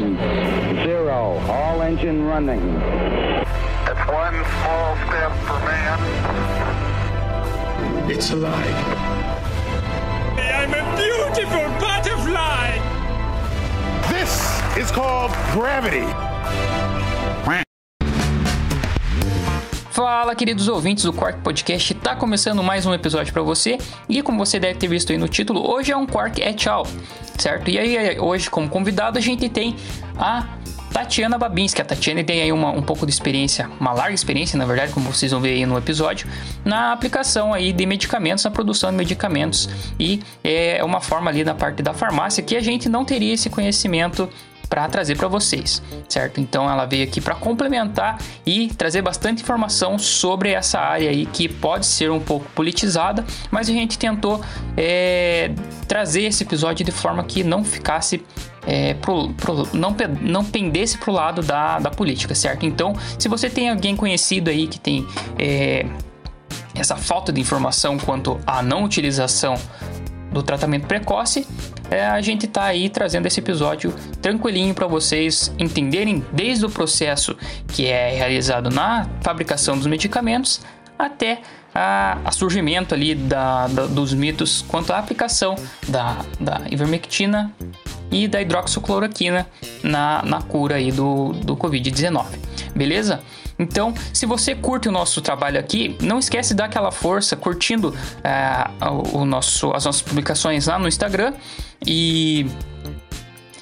one, zero. All engine running. It's one small step for man. It's alive. I'm a beautiful butterfly. This is called gravity. Fala, queridos ouvintes do Quark Podcast, tá começando mais um episódio para você e como você deve ter visto aí no título, hoje é um Quark é tchau, certo? E aí hoje como convidado a gente tem a Tatiana Babinski. A Tatiana tem aí uma, um pouco de experiência, uma larga experiência, na verdade, como vocês vão ver aí no episódio, na aplicação aí de medicamentos, na produção de medicamentos e é uma forma ali da parte da farmácia que a gente não teria esse conhecimento para trazer para vocês, certo? Então ela veio aqui para complementar e trazer bastante informação sobre essa área aí que pode ser um pouco politizada, mas a gente tentou é, trazer esse episódio de forma que não ficasse é, pro, pro, não, não pendesse pro lado da, da política, certo? Então, se você tem alguém conhecido aí que tem é, essa falta de informação quanto à não utilização do tratamento precoce, é, a gente está aí trazendo esse episódio tranquilinho para vocês entenderem desde o processo que é realizado na fabricação dos medicamentos até a, a surgimento ali da, da, dos mitos quanto à aplicação da, da ivermectina e da hidroxicloroquina na, na cura aí do, do Covid-19. Beleza? Então, se você curte o nosso trabalho aqui, não esquece de dar aquela força curtindo é, o nosso, as nossas publicações lá no Instagram e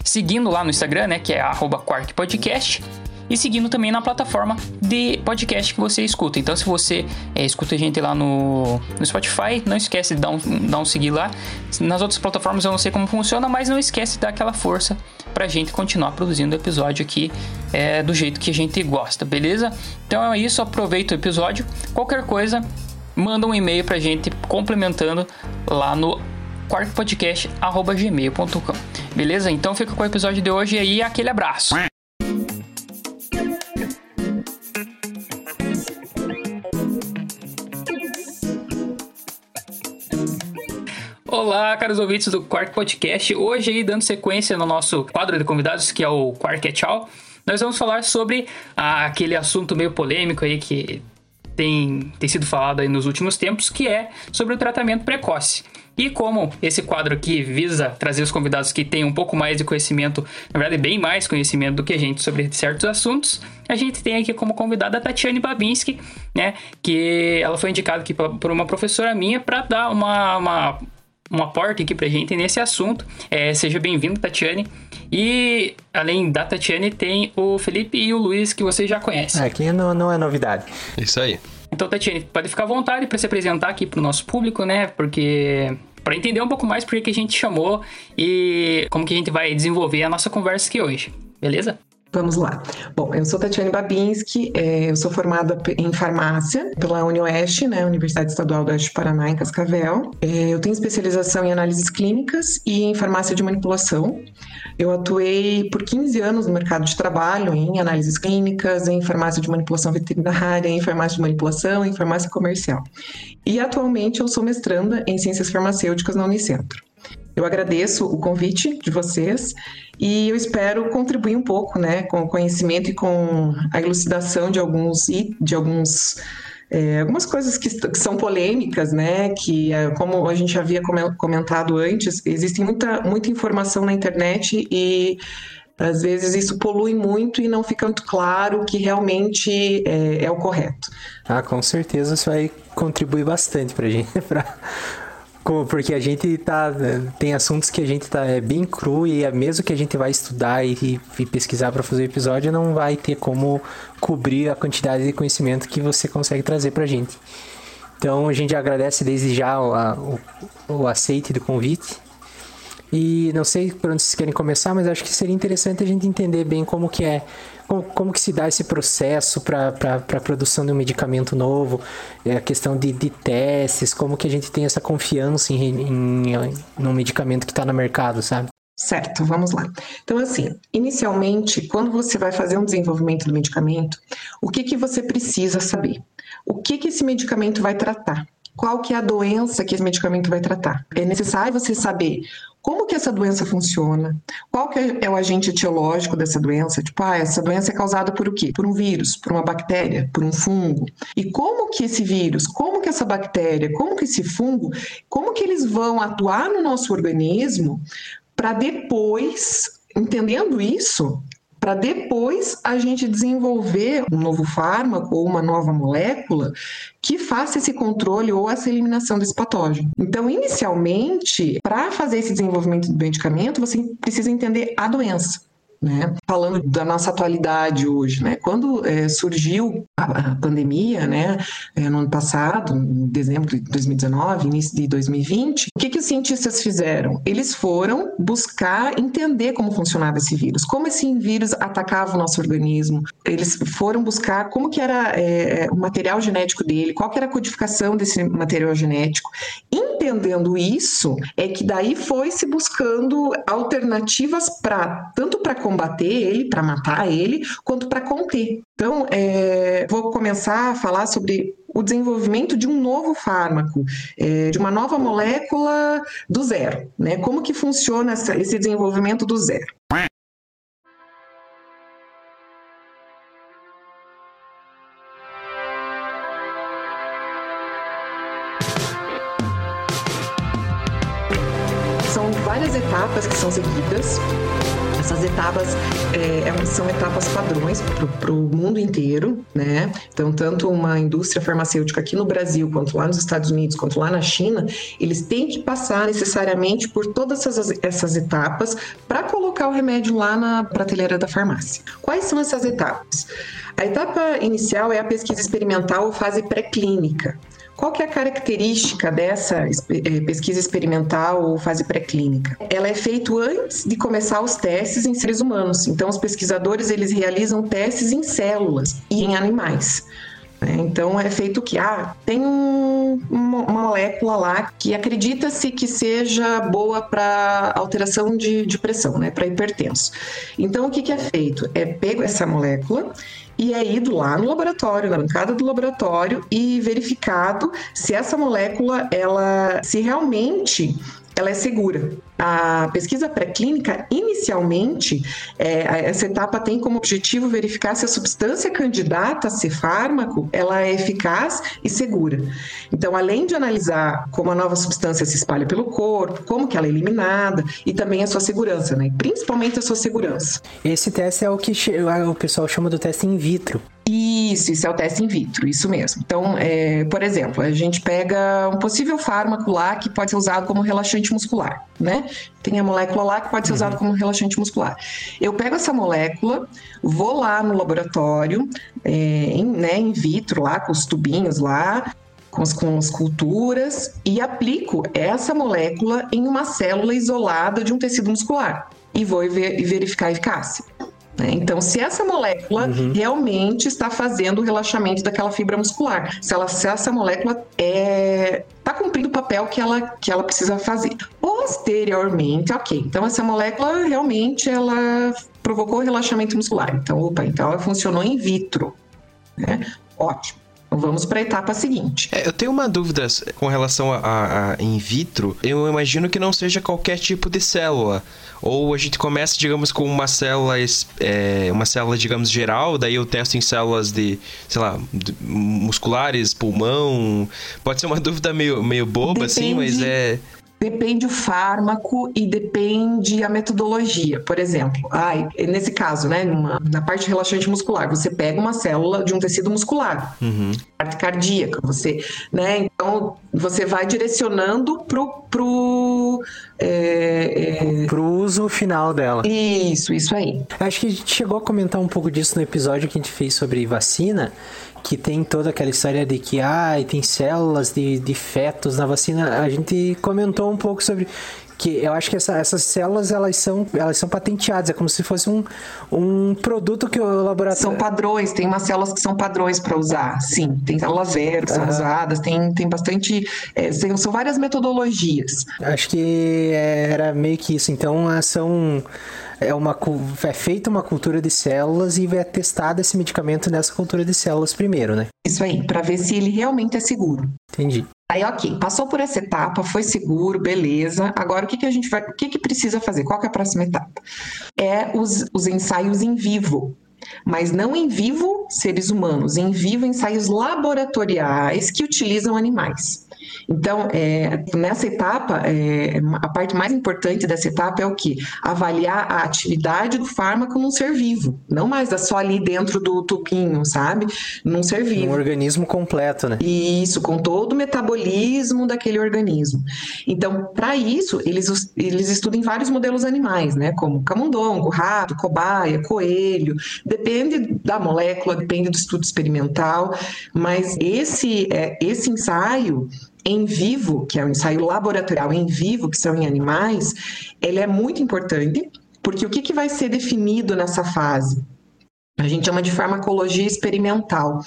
seguindo lá no Instagram, né, que é @quarkpodcast e seguindo também na plataforma de podcast que você escuta. Então, se você é, escuta a gente lá no, no, Spotify, não esquece de dar um, dar um seguir lá. Nas outras plataformas eu não sei como funciona, mas não esquece de dar aquela força pra gente continuar produzindo o episódio aqui é, do jeito que a gente gosta, beleza? Então é isso, aproveita o episódio. Qualquer coisa, manda um e-mail pra gente complementando lá no quarkpodcast.gmail.com Beleza? Então fica com o episódio de hoje e aí aquele abraço. Olá, caros ouvintes do Quark Podcast. Hoje aí, dando sequência no nosso quadro de convidados, que é o Quark é Tchau, nós vamos falar sobre ah, aquele assunto meio polêmico aí que tem, tem sido falado aí nos últimos tempos, que é sobre o tratamento precoce. E como esse quadro aqui visa trazer os convidados que têm um pouco mais de conhecimento, na verdade, bem mais conhecimento do que a gente sobre certos assuntos, a gente tem aqui como convidada a Tatiane Babinski, né? Que ela foi indicada aqui por uma professora minha para dar uma, uma um aporte aqui pra gente nesse assunto. É, seja bem-vindo, Tatiane. E além da Tatiane, tem o Felipe e o Luiz, que vocês já conhecem. É, aqui não, não é novidade. Isso aí. Então, Tatiane, pode ficar à vontade para se apresentar aqui pro nosso público, né? Porque para entender um pouco mais por que a gente chamou e como que a gente vai desenvolver a nossa conversa aqui hoje. Beleza? Vamos lá. Bom, eu sou Tatiane Babinski, é, eu sou formada em farmácia pela UniOeste, né, Universidade Estadual do Oeste do Paraná, em Cascavel. É, eu tenho especialização em análises clínicas e em farmácia de manipulação. Eu atuei por 15 anos no mercado de trabalho em análises clínicas, em farmácia de manipulação veterinária, em farmácia de manipulação, em farmácia comercial. E atualmente eu sou mestranda em ciências farmacêuticas na Unicentro. Eu agradeço o convite de vocês e eu espero contribuir um pouco, né, com o conhecimento e com a elucidação de alguns de alguns é, algumas coisas que, que, são polêmicas, né? Que, é, como a gente havia comentado antes, existe muita, muita informação na internet e às vezes isso polui muito e não fica muito claro que realmente é, é o correto. Ah, com certeza isso vai contribuir bastante para a gente, porque a gente tá. Tem assuntos que a gente tá é bem cru e é mesmo que a gente vai estudar e, e pesquisar para fazer o episódio, não vai ter como cobrir a quantidade de conhecimento que você consegue trazer pra gente. Então a gente agradece desde já o, a, o, o aceite do convite. E não sei por onde vocês querem começar, mas acho que seria interessante a gente entender bem como que é como, como que se dá esse processo para a produção de um medicamento novo, é a questão de, de testes, como que a gente tem essa confiança em, em, em um medicamento que está no mercado, sabe? Certo, vamos lá. Então, assim, inicialmente, quando você vai fazer um desenvolvimento do medicamento, o que, que você precisa saber? O que, que esse medicamento vai tratar? Qual que é a doença que esse medicamento vai tratar? É necessário você saber como que essa doença funciona, qual que é o agente etiológico dessa doença, tipo, ah, essa doença é causada por o quê? Por um vírus, por uma bactéria, por um fungo. E como que esse vírus, como que essa bactéria, como que esse fungo, como que eles vão atuar no nosso organismo para depois, entendendo isso, para depois a gente desenvolver um novo fármaco ou uma nova molécula que faça esse controle ou essa eliminação desse patógeno. Então, inicialmente, para fazer esse desenvolvimento do medicamento, você precisa entender a doença. Né? Falando da nossa atualidade hoje, né? Quando é, surgiu a, a, pandemia, né? É, no ano passado, em dezembro de 2019, início de 2020, o que, que os cientistas fizeram? Eles foram buscar entender como funcionava esse vírus, como esse vírus atacava o nosso organismo. Eles foram buscar como que era é, o material genético dele, qual que era a codificação desse material genético. Entendendo isso, é que daí foi se buscando alternativas para tanto para combater ele, para matar ele, quanto para conter. Então, é, vou começar a falar sobre o desenvolvimento de um novo fármaco, é, de uma nova molécula do zero. Né? Como que funciona esse desenvolvimento do zero? São várias etapas que são seguidas essas etapas é, é são etapas padrões para o mundo inteiro, né? Então, tanto uma indústria farmacêutica aqui no Brasil, quanto lá nos Estados Unidos, quanto lá na China, eles têm que passar necessariamente por todas essas, essas etapas para colocar o remédio lá na prateleira da farmácia. Quais são essas etapas? A etapa inicial é a pesquisa experimental ou fase pré-clínica. Qual que é a característica dessa eh, pesquisa experimental ou fase pré-clínica? Ela é feita antes de começar os testes em seres humanos. Então, os pesquisadores eles realizam testes em células e em animais. Né? Então é feito que ah, tem um, uma molécula lá que acredita-se que seja boa para alteração de, de pressão, né, para hipertenso. Então o que, que é feito? É pego essa molécula e é ido lá no laboratório, na bancada do laboratório e verificado se essa molécula, ela, se realmente ela é segura. A pesquisa pré-clínica, inicialmente, é, essa etapa tem como objetivo verificar se a substância candidata a ser fármaco, ela é eficaz e segura. Então, além de analisar como a nova substância se espalha pelo corpo, como que ela é eliminada e também a sua segurança, né? principalmente a sua segurança. Esse teste é o que o pessoal chama do teste in vitro. Isso, isso é o teste in vitro, isso mesmo. Então, é, por exemplo, a gente pega um possível fármaco lá que pode ser usado como relaxante muscular, né? Tem a molécula lá que pode ser usada uhum. como relaxante muscular. Eu pego essa molécula, vou lá no laboratório, é, em, né, in vitro, lá com os tubinhos lá, com as, com as culturas, e aplico essa molécula em uma célula isolada de um tecido muscular. E vou ver, verificar a eficácia. Né? Então, se essa molécula uhum. realmente está fazendo o relaxamento daquela fibra muscular, se, ela, se essa molécula está é, tá cumprindo o papel que ela, que ela precisa fazer. Posteriormente, ok, então essa molécula realmente ela provocou o relaxamento muscular. Então, opa, então ela funcionou in vitro. Né? Ótimo. Vamos para a etapa seguinte. É, eu tenho uma dúvida com relação a, a, a, in vitro. Eu imagino que não seja qualquer tipo de célula. Ou a gente começa, digamos, com uma célula, é, uma célula, digamos, geral, daí eu testo em células de, sei lá, musculares, pulmão. Pode ser uma dúvida meio, meio boba, Depende. assim, mas é. Depende o fármaco e depende a metodologia. Por exemplo, ai, nesse caso, né, numa, na parte relaxante muscular, você pega uma célula de um tecido muscular, uhum. parte cardíaca, você, né, então você vai direcionando pro, pro, é, é... pro uso final dela. Isso, isso aí. Acho que a gente chegou a comentar um pouco disso no episódio que a gente fez sobre vacina, que tem toda aquela história de que ah, tem células de, de fetos na vacina. A gente comentou um pouco sobre que eu acho que essa, essas células elas são, elas são patenteadas, é como se fosse um, um produto que o laboratório. São padrões, tem umas células que são padrões para usar, sim. Tem células zero que são usadas, tem, tem bastante. É, são várias metodologias. Acho que era meio que isso. Então são é, uma, é feita uma cultura de células e é testado esse medicamento nessa cultura de células primeiro, né? Isso aí, para ver se ele realmente é seguro. Entendi. Aí, ok, passou por essa etapa, foi seguro, beleza. Agora, o que, que a gente vai, o que, que precisa fazer? Qual é a próxima etapa? É os, os ensaios em vivo. Mas não em vivo seres humanos, em vivo ensaios laboratoriais que utilizam animais. Então, é, nessa etapa, é, a parte mais importante dessa etapa é o que? Avaliar a atividade do fármaco num ser vivo, não mais só ali dentro do tubinho, sabe? Num ser vivo. Um organismo completo, né? Isso, com todo o metabolismo daquele organismo. Então, para isso, eles, eles estudam vários modelos animais, né? Como camundongo, rato, cobaia, coelho. Depende da molécula, depende do estudo experimental, mas esse, é, esse ensaio em vivo, que é um ensaio laboratorial em vivo, que são em animais, ele é muito importante, porque o que, que vai ser definido nessa fase? A gente chama de farmacologia experimental,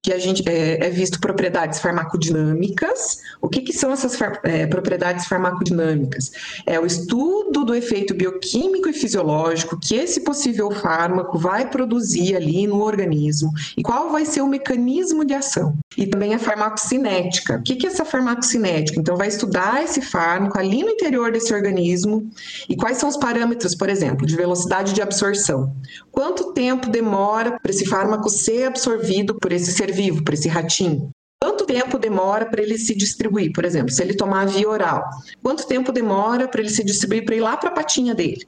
que a gente é, é visto propriedades farmacodinâmicas. O que, que são essas far, é, propriedades farmacodinâmicas? É o estudo do efeito bioquímico e fisiológico que esse possível fármaco vai produzir ali no organismo e qual vai ser o mecanismo de ação. E também a farmacocinética. O que, que é essa farmacocinética? Então, vai estudar esse fármaco ali no interior desse organismo e quais são os parâmetros, por exemplo, de velocidade de absorção. Quanto tempo demora demora para esse fármaco ser absorvido por esse ser vivo, por esse ratinho? Quanto tempo demora para ele se distribuir? Por exemplo, se ele tomar via oral, quanto tempo demora para ele se distribuir para ir lá para a patinha dele?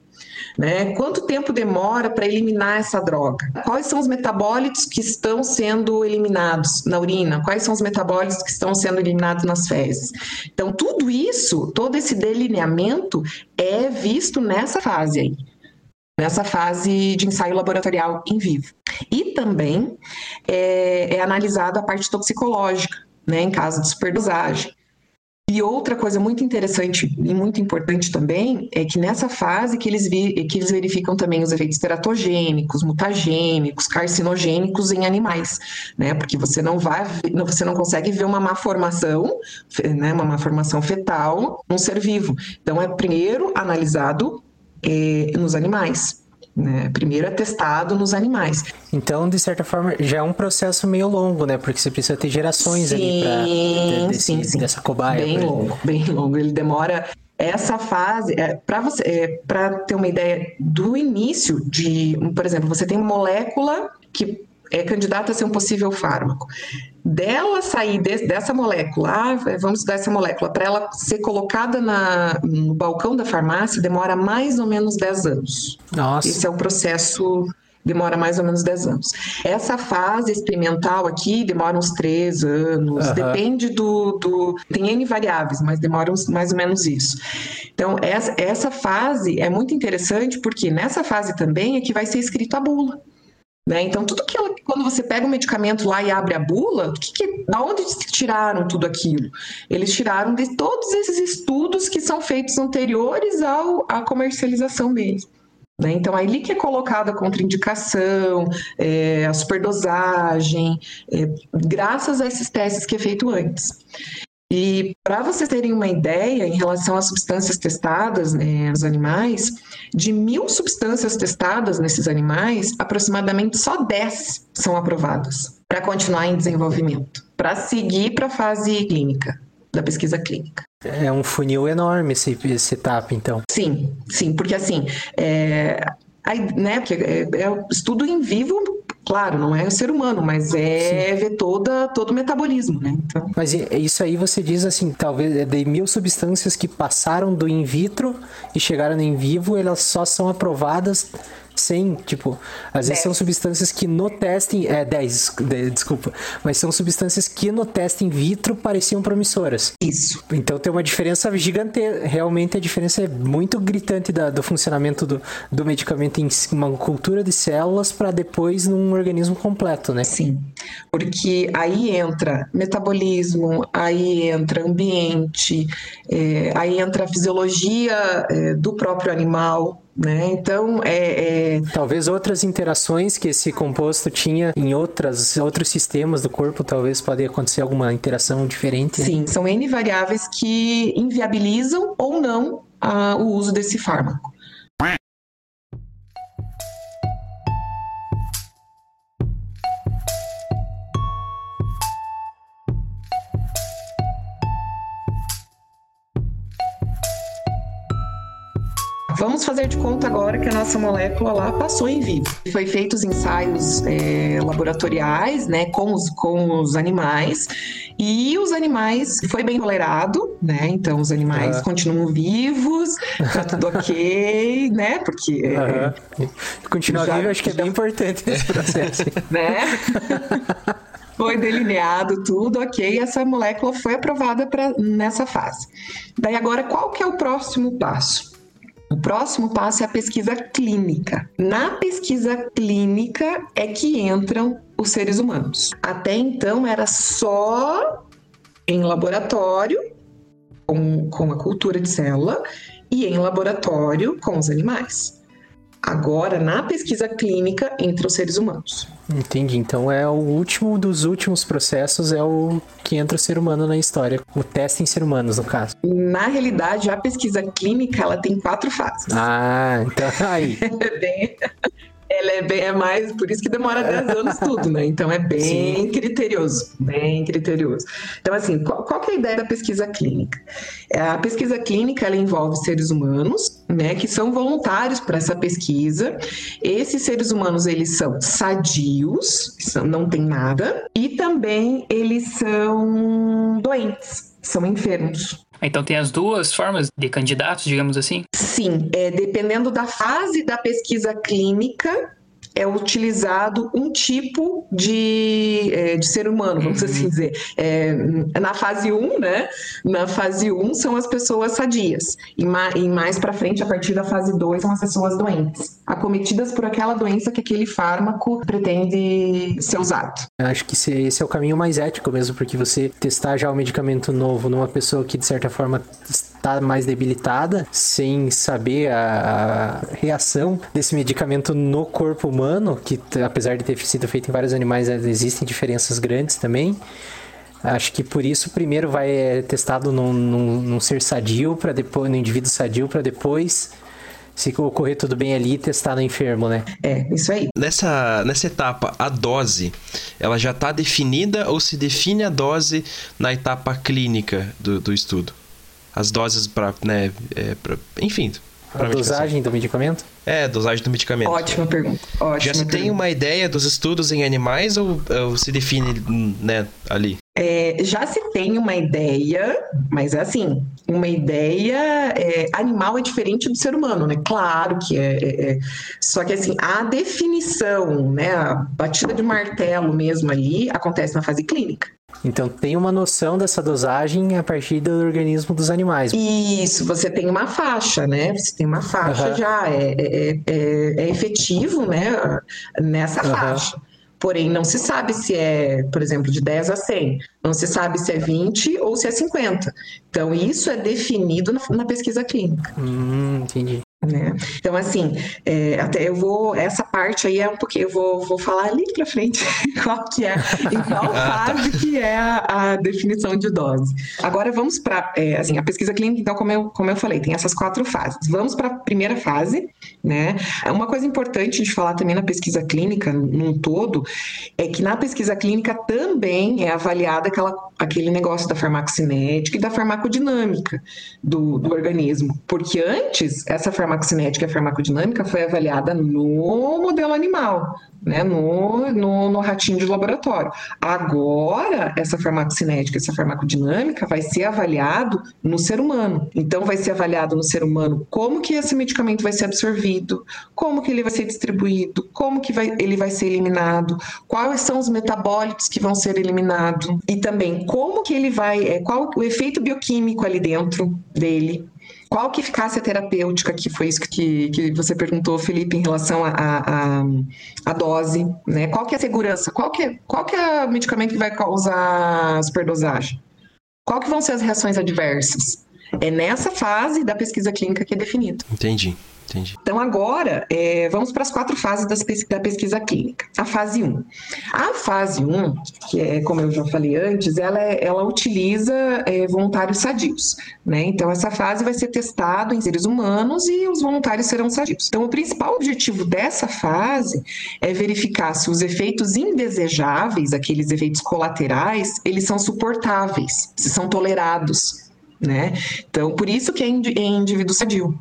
Né? Quanto tempo demora para eliminar essa droga? Quais são os metabólitos que estão sendo eliminados na urina? Quais são os metabólitos que estão sendo eliminados nas fezes? Então, tudo isso, todo esse delineamento é visto nessa fase aí nessa fase de ensaio laboratorial em vivo. E também é, é analisada a parte toxicológica, né, em caso de superdosagem. E outra coisa muito interessante e muito importante também é que nessa fase que eles, vi, que eles verificam também os efeitos teratogênicos, mutagênicos, carcinogênicos em animais, né? Porque você não vai, você não consegue ver uma má formação, né? Uma má formação fetal num ser vivo. Então é primeiro analisado é, nos animais. Né? Primeiro é testado nos animais. Então, de certa forma, já é um processo meio longo, né? Porque você precisa ter gerações sim, ali para sim, sim. dessa cobaia. Bem longo, bem longo. Ele demora essa fase, é, para você, é, para ter uma ideia do início de, por exemplo, você tem uma molécula que é candidata a ser um possível fármaco. Dela sair de, dessa molécula, ah, vamos estudar essa molécula, para ela ser colocada na, no balcão da farmácia, demora mais ou menos 10 anos. Nossa. Esse é o processo demora mais ou menos 10 anos. Essa fase experimental aqui demora uns 3 anos, uhum. depende do, do. Tem N variáveis, mas demora uns, mais ou menos isso. Então, essa, essa fase é muito interessante porque nessa fase também é que vai ser escrito a bula. Né? Então, tudo aquilo, quando você pega o medicamento lá e abre a bula, que, que, da onde tiraram tudo aquilo? Eles tiraram de todos esses estudos que são feitos anteriores ao, à comercialização dele. Né? Então, ali que é colocada a contraindicação, é, a superdosagem, é, graças a esses testes que é feito antes. E para vocês terem uma ideia em relação às substâncias testadas né, nos animais, de mil substâncias testadas nesses animais, aproximadamente só 10 são aprovadas para continuar em desenvolvimento, para seguir para a fase clínica, da pesquisa clínica. É um funil enorme esse, esse etapa, então. Sim, sim, porque assim, é, aí, né, porque é, é estudo em vivo Claro, não é o ser humano, mas é Sim. ver toda, todo o metabolismo, né? Então... Mas isso aí você diz assim, talvez é de mil substâncias que passaram do in vitro e chegaram no in vivo, elas só são aprovadas sem, tipo, às vezes são substâncias que no teste, é 10, desculpa, mas são substâncias que no teste in vitro pareciam promissoras. Isso. Então tem uma diferença gigante, realmente a diferença é muito gritante da, do funcionamento do, do medicamento em uma cultura de células para depois num organismo completo, né? Sim, porque aí entra metabolismo, aí entra ambiente, é, aí entra a fisiologia é, do próprio animal, né? Então, é, é, Talvez outras interações que esse composto tinha em outras, outros sistemas do corpo, talvez pode acontecer alguma interação diferente. Né? Sim, são N variáveis que inviabilizam ou não a, o uso desse fármaco. Vamos fazer de conta agora que a nossa molécula lá passou em vivo. Foi feitos ensaios é, laboratoriais, né, com os, com os animais, e os animais foi bem tolerado, né? Então os animais uhum. continuam vivos, tá tudo ok, né? Porque uhum. continuar vivo acho que é bem importante nesse processo, né? foi delineado tudo, ok, essa molécula foi aprovada pra, nessa fase. Daí agora, qual que é o próximo passo? O próximo passo é a pesquisa clínica. Na pesquisa clínica é que entram os seres humanos. Até então era só em laboratório, com, com a cultura de célula, e em laboratório com os animais. Agora, na pesquisa clínica entre os seres humanos. Entendi. Então é o último dos últimos processos, é o que entra o ser humano na história. O teste em ser humanos, no caso. Na realidade, a pesquisa clínica ela tem quatro fases. Ah, então aí. é bem. Ela é bem é mais, por isso que demora 10 anos tudo, né? Então é bem Sim. criterioso, bem criterioso. Então, assim, qual, qual é a ideia da pesquisa clínica? É, a pesquisa clínica ela envolve seres humanos, né, que são voluntários para essa pesquisa. Esses seres humanos eles são sadios, são, não tem nada, e também eles são doentes, são enfermos. Então tem as duas formas de candidatos, digamos assim? Sim, é, dependendo da fase da pesquisa clínica, é utilizado um tipo de, é, de ser humano, vamos uhum. assim dizer. É, na fase 1, né? Na fase 1 são as pessoas sadias. E, ma e mais para frente, a partir da fase 2, são as pessoas doentes, acometidas por aquela doença que aquele fármaco pretende ser usado. Acho que esse é o caminho mais ético mesmo, porque você testar já o medicamento novo numa pessoa que, de certa forma, está mais debilitada, sem saber a, a reação desse medicamento no corpo humano, que apesar de ter sido feito em vários animais, existem diferenças grandes também. Acho que por isso primeiro vai é, testado num, num, num ser sadio para depois no indivíduo sadio para depois se ocorrer tudo bem ali, testar no enfermo, né? É, isso aí. Nessa, nessa etapa, a dose, ela já está definida ou se define a dose na etapa clínica do, do estudo? As doses para, né, é, pra, enfim. A dosagem do medicamento? É, dosagem do medicamento. Ótima pergunta. Ótima Já se pergunta. tem uma ideia dos estudos em animais ou, ou se define, né, ali? É, já se tem uma ideia, mas é assim, uma ideia é, animal é diferente do ser humano, né? Claro que é, é, é, Só que assim, a definição, né, a batida de martelo mesmo ali, acontece na fase clínica. Então tem uma noção dessa dosagem a partir do organismo dos animais. Isso, você tem uma faixa, né? Você tem uma faixa uhum. já, é, é, é, é, efetivo, né? Nessa uhum. faixa. Porém, não se sabe se é, por exemplo, de 10 a 100. Não se sabe se é 20 ou se é 50. Então, isso é definido na, na pesquisa clínica. Hum, entendi. Né? Então, assim, é, até eu vou. Essa parte aí é um pouquinho. Eu vou, vou falar ali para frente qual que é, em qual ah, tá. fase que é a, a, definição de dose. Agora vamos para é, assim, a pesquisa clínica, então, como eu, como eu falei, tem essas quatro fases. Vamos para a primeira fase, né? Uma coisa importante de falar também na pesquisa clínica, num todo, é que na pesquisa clínica também é avaliada aquela, aquele negócio da farmacocinética e da farmacodinâmica do, do organismo. Porque antes, essa farmacocinética farmacocinética e a farmacodinâmica foi avaliada no modelo animal, né, no, no, no, ratinho de laboratório. Agora, essa farmacocinética, essa farmacodinâmica vai ser avaliado no ser humano. Então, vai ser avaliado no ser humano como que esse medicamento vai ser absorvido, como que ele vai ser distribuído, como que vai, ele vai ser eliminado, quais são os metabólitos que vão ser eliminados e também como que ele vai, é, qual o efeito bioquímico ali dentro dele, qual que eficácia terapêutica, que foi isso que, que você perguntou, Felipe, em relação à dose, né? Qual que é a segurança? Qual que é, qual que é o medicamento que vai causar superdosagem? Qual que vão ser as reações adversas? É nessa fase da pesquisa clínica que é definido. Entendi. Entendi. Então, agora, é, vamos para as quatro fases da pesquisa clínica. A fase 1. A fase 1, que é, como eu já falei antes, ela, é, ela utiliza é, voluntários sadios. Né? Então, essa fase vai ser testado em seres humanos e os voluntários serão sadios. Então, o principal objetivo dessa fase é verificar se os efeitos indesejáveis, aqueles efeitos colaterais, eles são suportáveis, se são tolerados. Né? Então, por isso que é, é indivíduo sadio.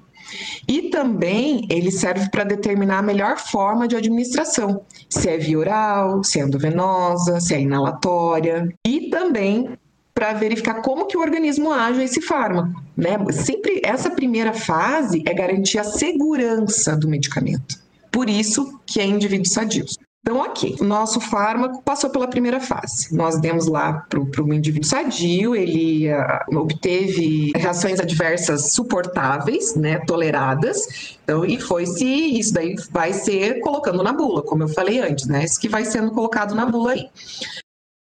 E também ele serve para determinar a melhor forma de administração, se é via oral, se é endovenosa, se é inalatória, e também para verificar como que o organismo age a esse fármaco, né? Sempre essa primeira fase é garantir a segurança do medicamento. Por isso que é indivíduos sadios. Então, ok, o nosso fármaco passou pela primeira fase. Nós demos lá para o indivíduo sadio, ele uh, obteve reações adversas suportáveis, né, toleradas, então, e foi-se, isso daí vai ser colocando na bula, como eu falei antes, né, isso que vai sendo colocado na bula aí.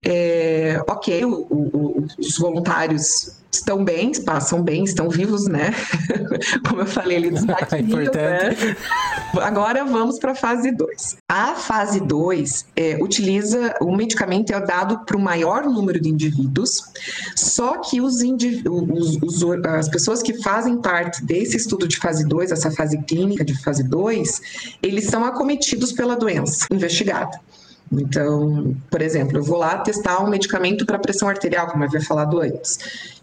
É, ok, o, o, os voluntários estão bem, passam bem, estão vivos, né? Como eu falei, eles é importante. Né? Agora vamos para a fase 2. A fase 2 é, utiliza o medicamento é dado para o maior número de indivíduos, só que os, os, os, as pessoas que fazem parte desse estudo de fase 2, essa fase clínica de fase 2, eles são acometidos pela doença investigada. Então, por exemplo, eu vou lá testar um medicamento para pressão arterial, como eu havia falado antes.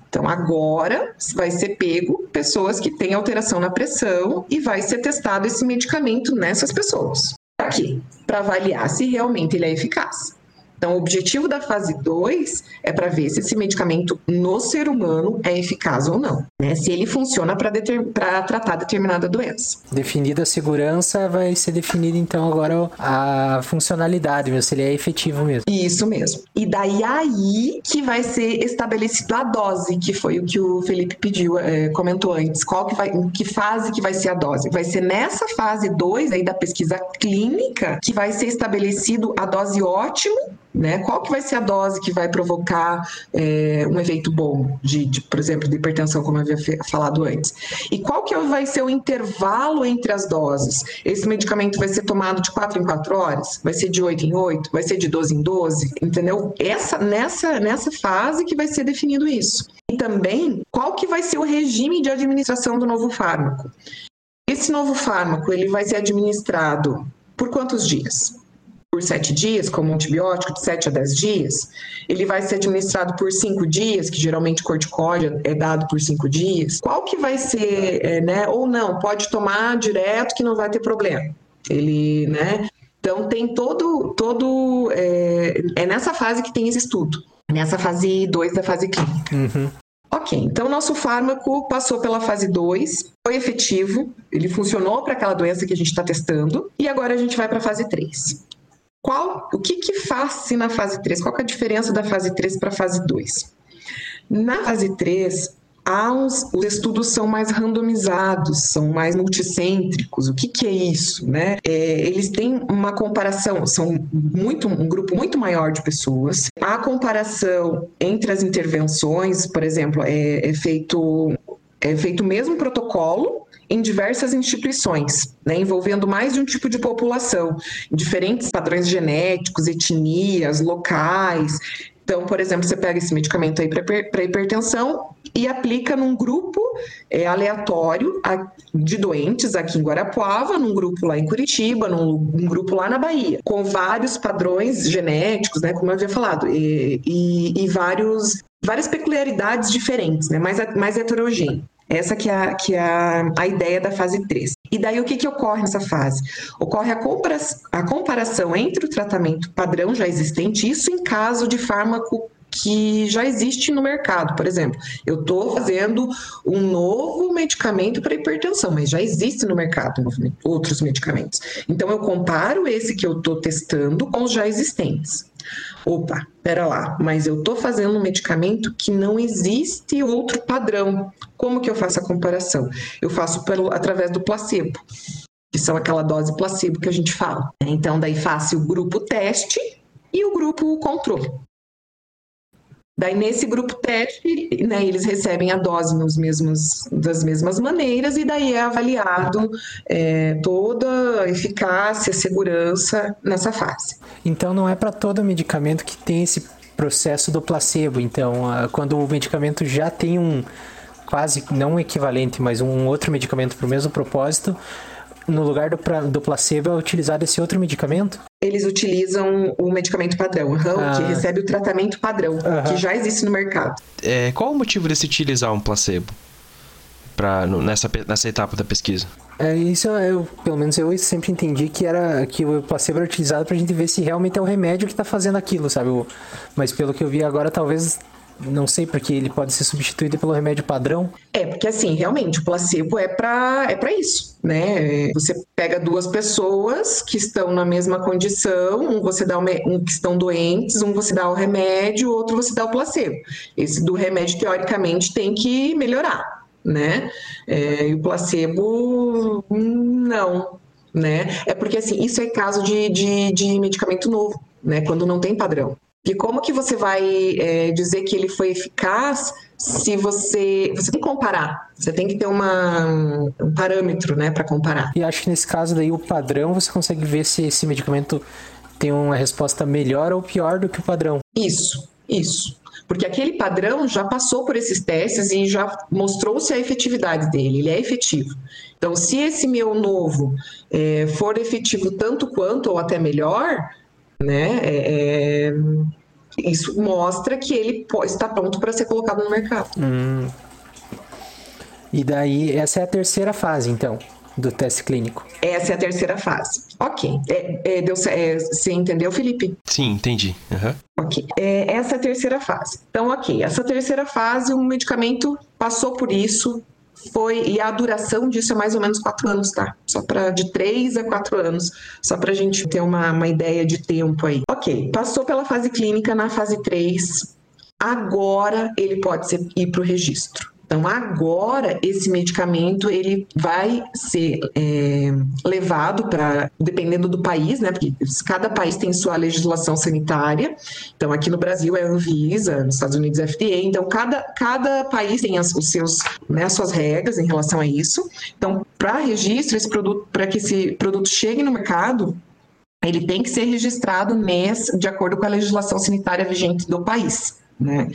Então, agora vai ser pego pessoas que têm alteração na pressão e vai ser testado esse medicamento nessas pessoas. Aqui, para avaliar se realmente ele é eficaz. Então, o objetivo da fase 2 é para ver se esse medicamento no ser humano é eficaz ou não, né? Se ele funciona para tratar determinada doença. Definida a segurança, vai ser definida então agora a funcionalidade, se ele é efetivo mesmo. Isso mesmo. E daí aí que vai ser estabelecido a dose, que foi o que o Felipe pediu, é, comentou antes. Qual que vai, em que fase que vai ser a dose? Vai ser nessa fase 2 aí da pesquisa clínica que vai ser estabelecido a dose ótima né? Qual que vai ser a dose que vai provocar é, um efeito bom, de, de, por exemplo, de hipertensão, como eu havia falado antes? E qual que vai ser o intervalo entre as doses? Esse medicamento vai ser tomado de 4 em 4 horas? Vai ser de 8 em 8? Vai ser de 12 em 12? Entendeu? Essa, nessa, nessa fase que vai ser definido isso. E também, qual que vai ser o regime de administração do novo fármaco? Esse novo fármaco, ele vai ser administrado por quantos dias? Por sete dias, como antibiótico de sete a dez dias, ele vai ser administrado por cinco dias, que geralmente corticóide é dado por cinco dias. Qual que vai ser, é, né? Ou não, pode tomar direto que não vai ter problema. Ele, né? Então tem todo, todo é, é nessa fase que tem esse estudo, nessa fase 2 da fase clínica. Uhum. Ok, então nosso fármaco passou pela fase 2, foi efetivo, ele funcionou para aquela doença que a gente está testando, e agora a gente vai para a fase 3. Qual, o que que faz-se na fase 3? Qual é a diferença da fase 3 para a fase 2? Na fase 3, há uns, os estudos são mais randomizados, são mais multicêntricos. O que, que é isso? Né? É, eles têm uma comparação, são muito, um grupo muito maior de pessoas. A comparação entre as intervenções, por exemplo, é, é feito é feito o mesmo protocolo em diversas instituições, né, envolvendo mais de um tipo de população, diferentes padrões genéticos, etnias, locais. Então, por exemplo, você pega esse medicamento aí para hipertensão e aplica num grupo é, aleatório de doentes aqui em Guarapuava, num grupo lá em Curitiba, num, num, grupo lá na Bahia, com vários padrões genéticos, né, como eu havia falado, e, e, e vários, várias peculiaridades diferentes, né, mais, mais. Essa que é, a, que é a, ideia da fase 3. E daí o que, que ocorre nessa fase? Ocorre a, compara a comparação entre o tratamento padrão já existente, isso em caso de fármaco que já existe no mercado. Por exemplo, eu estou fazendo um novo medicamento para hipertensão, mas já existe no mercado outros medicamentos. Então, eu comparo esse que eu estou testando com os já existentes. Opa, pera lá, mas eu estou fazendo um medicamento que não existe outro padrão. Como que eu faço a comparação? Eu faço pelo, através do placebo, que são aquela dose placebo que a gente fala. Então, daí faço o grupo teste e o grupo controle. Daí, nesse grupo teste, né, eles recebem a dose nos mesmos, das mesmas maneiras, e daí é avaliado é, toda a eficácia, segurança nessa fase. Então, não é para todo medicamento que tem esse processo do placebo. Então, quando o medicamento já tem um quase não equivalente, mas um outro medicamento para o mesmo propósito, no lugar do, do placebo é utilizado esse outro medicamento? Eles utilizam o medicamento padrão, ah. que recebe o tratamento padrão, que já existe no mercado. É, qual o motivo de se utilizar um placebo? pra, no- nessa, nessa etapa da pesquisa? É, isso eu, pelo menos eu sempre entendi que era que o placebo era utilizado pra gente ver se realmente é o remédio que tá fazendo aquilo, sabe? O- mas pelo que eu vi agora, talvez não sei porque ele pode ser substituído pelo remédio padrão. É, porque assim, realmente, o placebo é para é pra isso, né? Você pega duas pessoas que estão na mesma condição, um você dá um que estão doentes, um você dá o remédio, outro você dá o placebo. Esse do remédio, teoricamente, tem que melhorar, né? É, e o placebo, não, né? É porque, assim, isso é caso de, de, de medicamento novo, né? Quando não tem padrão. E como que você vai é, dizer que ele foi eficaz se você você tem que comparar? Você tem que ter uma, um parâmetro, né, para comparar. E acho que nesse caso daí o padrão você consegue ver se esse medicamento tem uma resposta melhor ou pior do que o padrão. Isso, isso. Porque aquele padrão já passou por esses testes e já mostrou-se a efetividade dele, ele é efetivo. Então, se esse meu novo é, for efetivo tanto quanto ou até melhor, né, é, é, isso mostra que ele está pronto para ser colocado no mercado. E daí essa é a terceira fase, então, do teste clínico. Essa é a terceira fase. Ok. É, é, deu, é, você entendeu, Felipe? Sim, entendi. Aham. Ok. É, essa é a terceira fase. Então, ok. Essa terceira fase, o medicamento passou por isso, foi e a duração disso é mais ou menos quatro anos, tá? Só para de três a quatro anos, só para a gente ter uma, uma ideia de tempo aí. Ok. Passou pela fase clínica na fase 3. Agora ele pode ser, ir para o registro. Então, agora, esse medicamento, ele vai ser é, levado para, dependendo do país, né? Porque cada país tem sua legislação sanitária. Então, aqui no Brasil é Anvisa, nos Estados Unidos é FDA. Então, cada, cada país tem as, os seus, né, as suas regras em relação a isso. Então, para registro, esse produto, para que esse produto chegue no mercado, ele tem que ser registrado nesse, de acordo com a legislação sanitária vigente do país. Né?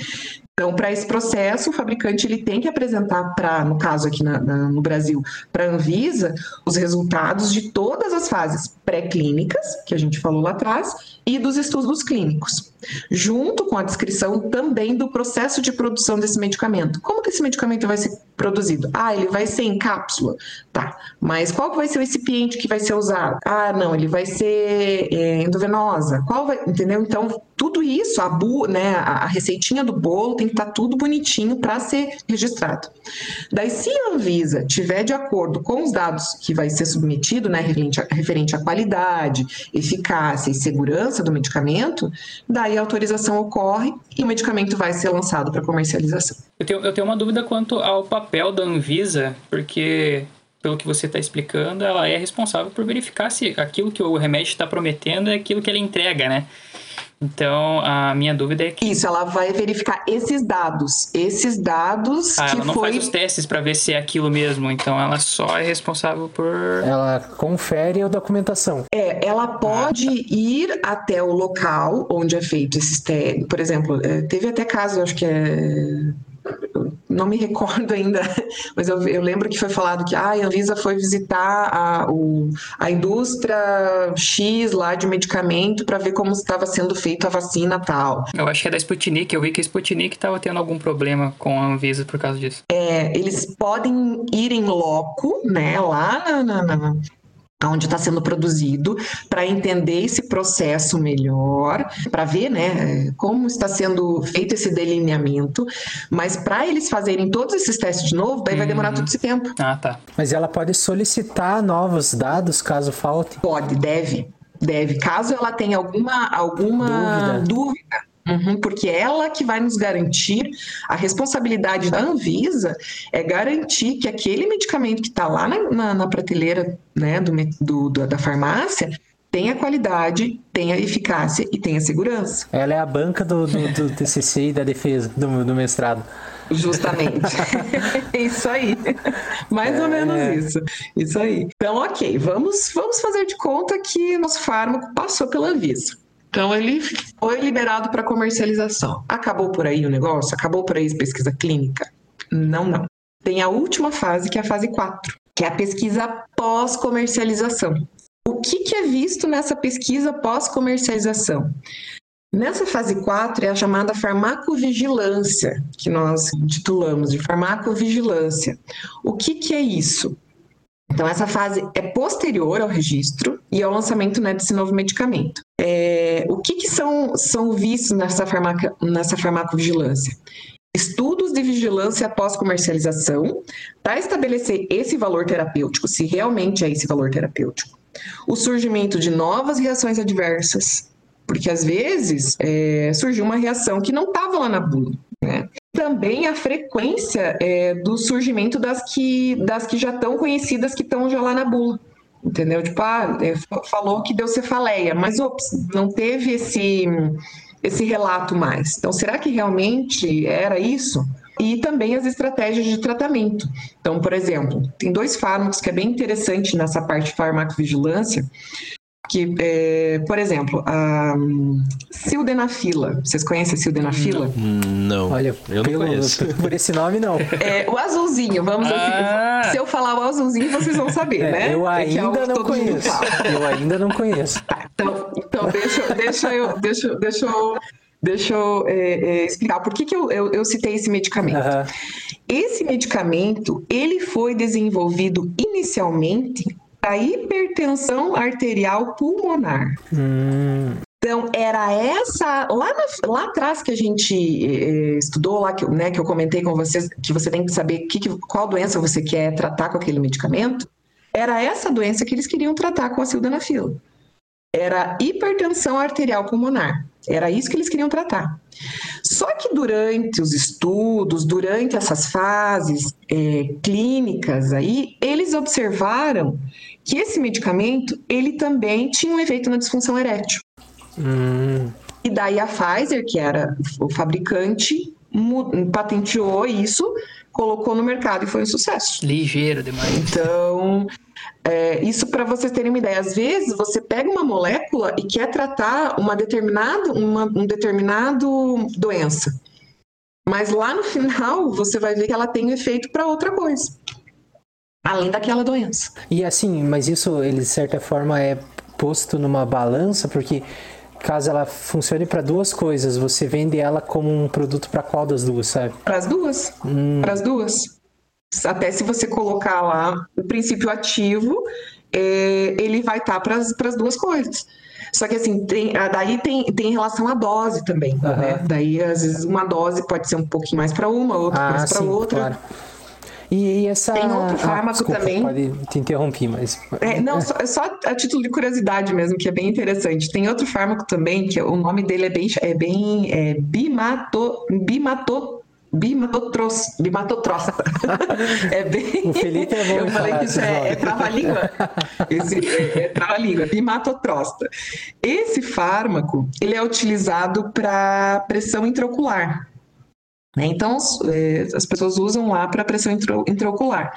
Então, para esse processo, o fabricante ele tem que apresentar para, no caso aqui na- na- no Brasil, para a Anvisa, os resultados de todas as fases pré-clínicas, que a gente falou lá atrás, e dos estudos clínicos, junto com a descrição também do processo de produção desse medicamento. Como que esse medicamento vai ser produzido? Ah, ele vai ser em cápsula, tá? Mas qual vai ser o recipiente que vai ser usado? Ah, não, ele vai ser é, endovenosa. Qual vai, entendeu? Então, tudo isso, a, bu, né, a receitinha do bolo tem que estar tudo bonitinho para ser registrado. Daí, se a Anvisa tiver de acordo com os dados que vai ser submetido, né, referente a, referente à qualidade, eficácia e segurança do medicamento, daí a autorização ocorre e o medicamento vai ser lançado para comercialização. Eu tenho, eu tenho uma dúvida quanto ao papel da Anvisa, porque, pelo que você está explicando, ela é responsável por verificar se aquilo que o remédio está prometendo é aquilo que ele entrega, né? Então, a minha dúvida é que Isso, ela vai verificar esses dados, esses dados ah, que ela não foi faz os testes para ver se é aquilo mesmo, então ela só é responsável por. Ela confere a documentação. É, ela pode ir até o local onde é feito esses testes. Por exemplo, é, teve até caso, acho que é. Não me recordo ainda, mas eu, eu lembro que foi falado que ah, a Anvisa foi visitar a, o, a indústria X lá de medicamento para ver como estava sendo feita a vacina tal. Eu acho que é da Sputnik, eu vi que a Sputnik estava tendo algum problema com a Anvisa por causa disso. É, eles podem ir em loco, né, lá na, na- na- onde está sendo produzido, para entender esse processo melhor, para ver, né, como está sendo feito esse delineamento, mas para eles fazerem todos esses testes de novo, daí vai demorar todo esse tempo. Ah, tá. Mas ela pode solicitar novos dados caso falte. Pode, deve, deve. Caso ela tenha alguma, alguma dúvida. Uhum, porque ela que vai nos garantir, a responsabilidade da Anvisa é garantir que aquele medicamento que está lá na, na- na prateleira né, do, do- do- da farmácia tenha qualidade, tenha eficácia e tenha segurança. Ela é a banca do, do, do TCC e da defesa, do, do mestrado. Justamente. isso aí. Mais ou menos isso. Isso aí. Então, ok, vamos, vamos fazer de conta que nosso fármaco passou pela Anvisa. Então, ele foi liberado para comercialização. Acabou por aí o negócio? Acabou por aí a pesquisa clínica? Não, não. Tem a última fase, que é a fase 4, que é a pesquisa pós-comercialização. O que, que é visto nessa pesquisa pós-comercialização? Nessa fase 4 é a chamada farmacovigilância, que nós titulamos de farmacovigilância. O que, que é isso? Então, essa fase é posterior ao registro e ao lançamento né, desse novo medicamento. É, o que, que são, são vistos nessa, farmaca, nessa farmacovigilância? Estudos de vigilância após comercialização para estabelecer esse valor terapêutico, se realmente é esse valor terapêutico. O surgimento de novas reações adversas, porque às vezes é, surgiu uma reação que não estava lá na bula. Né? Também a frequência é, do surgimento das que, das que já estão conhecidas, que estão já lá na bula. Entendeu? Tipo, ah, é, falou que deu cefaleia, mas ops, não teve esse, esse relato mais. Então, será que realmente era isso? e também as estratégias de tratamento. Então, por exemplo, tem dois fármacos que é bem interessante nessa parte de farmacovigilância, que, é, por exemplo, a um, sildenafila. Vocês conhecem a sildenafila? Não. Olha, eu não pelo, conheço. por esse nome, não. É, o azulzinho, vamos Ah. assim. Se eu falar o azulzinho, vocês vão saber, É, né? eu É que é ainda que não todo mundo conheço. Eu ainda não conheço. Então, então deixa, deixa eu, deixa, deixa eu, deixa eu é, é, explicar por que, que eu, eu, eu citei esse medicamento. Esse medicamento, ele foi desenvolvido inicialmente para hipertensão arterial pulmonar. Hum, Então, era essa, lá, na- lá atrás que a gente eh, estudou, lá que, eu- né, que eu comentei com vocês, que você tem que saber que, que- qual doença você quer tratar com aquele medicamento, era essa doença que eles queriam tratar com a sildenafila. Era hipertensão arterial pulmonar. Era isso que eles queriam tratar. Só que durante os estudos, durante essas fases eh, clínicas aí, eles observaram que esse medicamento, ele também tinha um efeito na disfunção erétil. hum, E daí a Pfizer, que era o fabricante, patenteou isso, colocou no mercado e foi um sucesso. Ligeiro demais. Então, é, isso para vocês terem uma ideia. Às vezes você pega uma molécula e quer tratar uma determinada, uma um determinado doença. Mas lá no final você vai ver que ela tem efeito para outra coisa. Além daquela doença. E assim, mas isso, ele de certa forma é posto numa balança, porque caso ela funcione para duas coisas, você vende ela como um produto para qual das duas, sabe? Para as duas. Para as duas. Até se você colocar lá o princípio ativo, é, ele vai estar para as duas coisas. Só que assim, tem, daí tem, tem relação à dose também, Aham. né? Daí, às vezes, uma dose pode ser um pouquinho mais para uma, outra Ah, mais para outra. claro. E, e essa. Tem outro Ah, fármaco desculpa, também. Pode te interromper, mas. É, não, só, só a título de curiosidade mesmo, que é bem interessante. Tem outro fármaco também, que o nome dele é bem, é bem é, bimato, bimato, bimatotros, bimatotrosta. é bem... O Felipe é bom Eu falei que isso é, é trava-língua. Esse é, é trava-língua, bimatotrosta. Esse fármaco, ele é utilizado para pressão intraocular. Né? Então, é, as pessoas usam lá para pressão intraocular.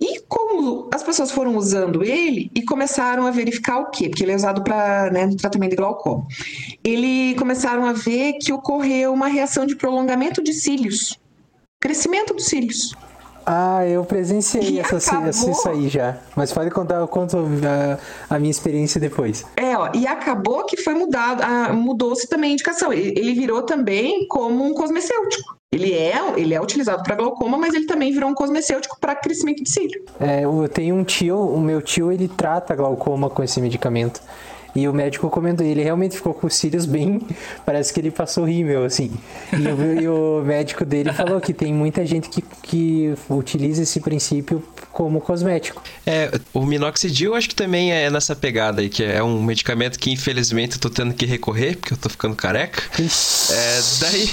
E como as pessoas foram usando ele e começaram a verificar o quê? Porque ele é usado para né, tratamento de glaucoma. Ele começaram a ver que ocorreu uma reação de prolongamento de cílios, crescimento dos cílios. Ah, eu presenciei essa, acabou. isso aí já. Mas pode contar, eu conto a, a minha experiência depois. É, ó, e acabou que foi mudado, ah, mudou-se também a indicação. Ele, ele virou também como um cosmecêutico. Ele é, ele é utilizado para glaucoma, mas ele também virou um cosmecêutico para crescimento de cílio. É, eu tenho um tio, o meu tio, ele trata glaucoma com esse medicamento. E o médico comentou, ele realmente ficou com os cílios bem. Parece que ele passou rímel, assim. E o, e o médico dele falou que tem muita gente que, que utiliza esse princípio como cosmético. É, o minoxidil acho que também é nessa pegada aí, que é um medicamento que infelizmente eu tô tendo que recorrer, porque eu tô ficando careca. É, daí,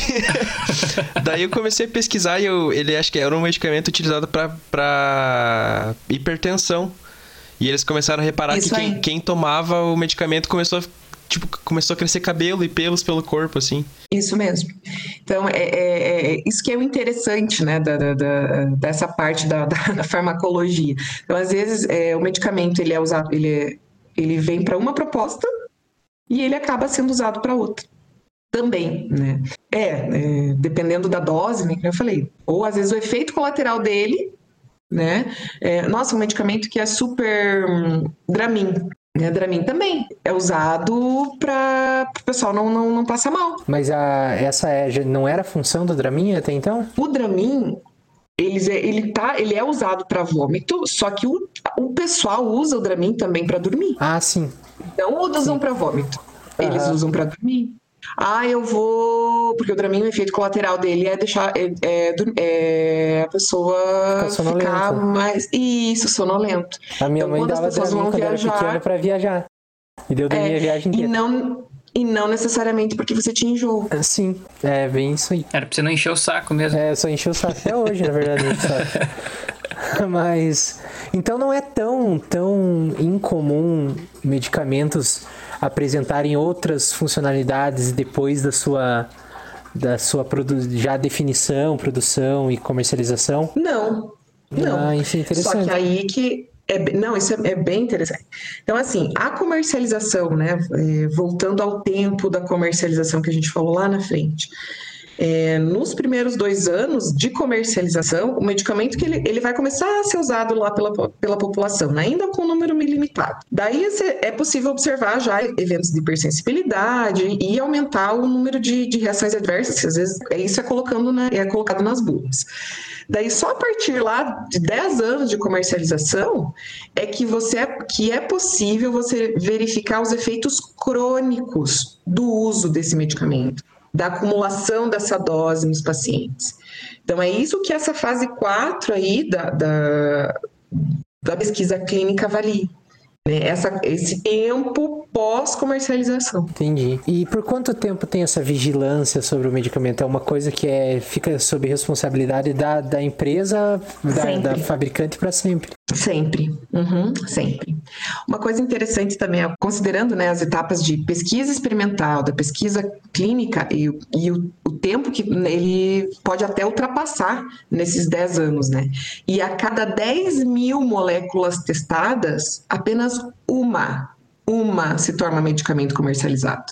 daí eu comecei a pesquisar e eu, ele acho que era um medicamento utilizado pra hipertensão. E eles começaram a reparar Isso que quem, quem tomava o medicamento começou a, tipo, começou a crescer cabelo e pelos pelo corpo, assim. Isso mesmo. Então, é, é- é isso que é o interessante, né, da, da- da- dessa parte da, farmacologia. Então, às vezes, é, o medicamento, ele é usado, ele, ele vem para uma proposta e ele acaba sendo usado para outra. Também, né? É, é, dependendo da dose, né, que eu falei. Ou, às vezes, o efeito colateral dele, né? É, nossa, um medicamento que é super hum, Dramin. Né, Dramin também é usado para o pessoal não, não, não passar mal. Mas a, essa é, não era a função do Dramin até então? O Dramin, ele, ele, tá, ele é usado para vômito, só que o, o pessoal usa o Dramin também para dormir. Ah, sim. Não usam para vômito. Eles Aham. usam para dormir. Ah, eu vou. Porque o Dramin, o efeito colateral dele é deixar é, é, é a pessoa Ficar mais. Isso, sonolento. A minha Então, mãe dava pessoas Dramin vão quando eu era viajar- pequeno pra viajar. E deu dormir É, a viagem E inteira. não, e não necessariamente porque você tinha enjoo. Sim, é bem isso aí. Era pra você não encher o saco mesmo. É, só encheu o saco até hoje, na verdade. Mas então não é tão tão incomum medicamentos apresentarem outras funcionalidades depois da sua da sua já definição, produção e comercialização. Não. Não. Ah, isso é Só interessante. que aí que. É, não, isso é, é bem interessante. Então, assim, a comercialização, né? é, voltando ao tempo da comercialização que a gente falou lá na frente. É, nos primeiros dois anos de comercialização, o medicamento que ele, ele vai começar a ser usado lá pela, pela população, né, ainda com um número limitado. Daí é possível observar já eventos de hipersensibilidade e aumentar o número de, de reações adversas, que às vezes é isso é colocando é colocado nas bulas. Daí só a partir lá de 10 anos de comercialização é que você é, que é possível você verificar os efeitos crônicos do uso desse medicamento, da acumulação dessa dose nos pacientes. Então é isso que essa fase 4 aí da, da, da pesquisa clínica avalia. né? Essa, esse tempo pós-comercialização. Entendi. E por quanto tempo tem essa vigilância sobre o medicamento? É uma coisa que é, fica sob responsabilidade da, da empresa, da, da fabricante para sempre. Sempre, Uhum, sempre. Uma coisa interessante também, é, considerando né, as etapas de pesquisa experimental, da pesquisa clínica e, o- e o, o tempo que ele pode até ultrapassar nesses 10 anos, né? E a cada 10 mil moléculas testadas, apenas uma, uma se torna medicamento comercializado.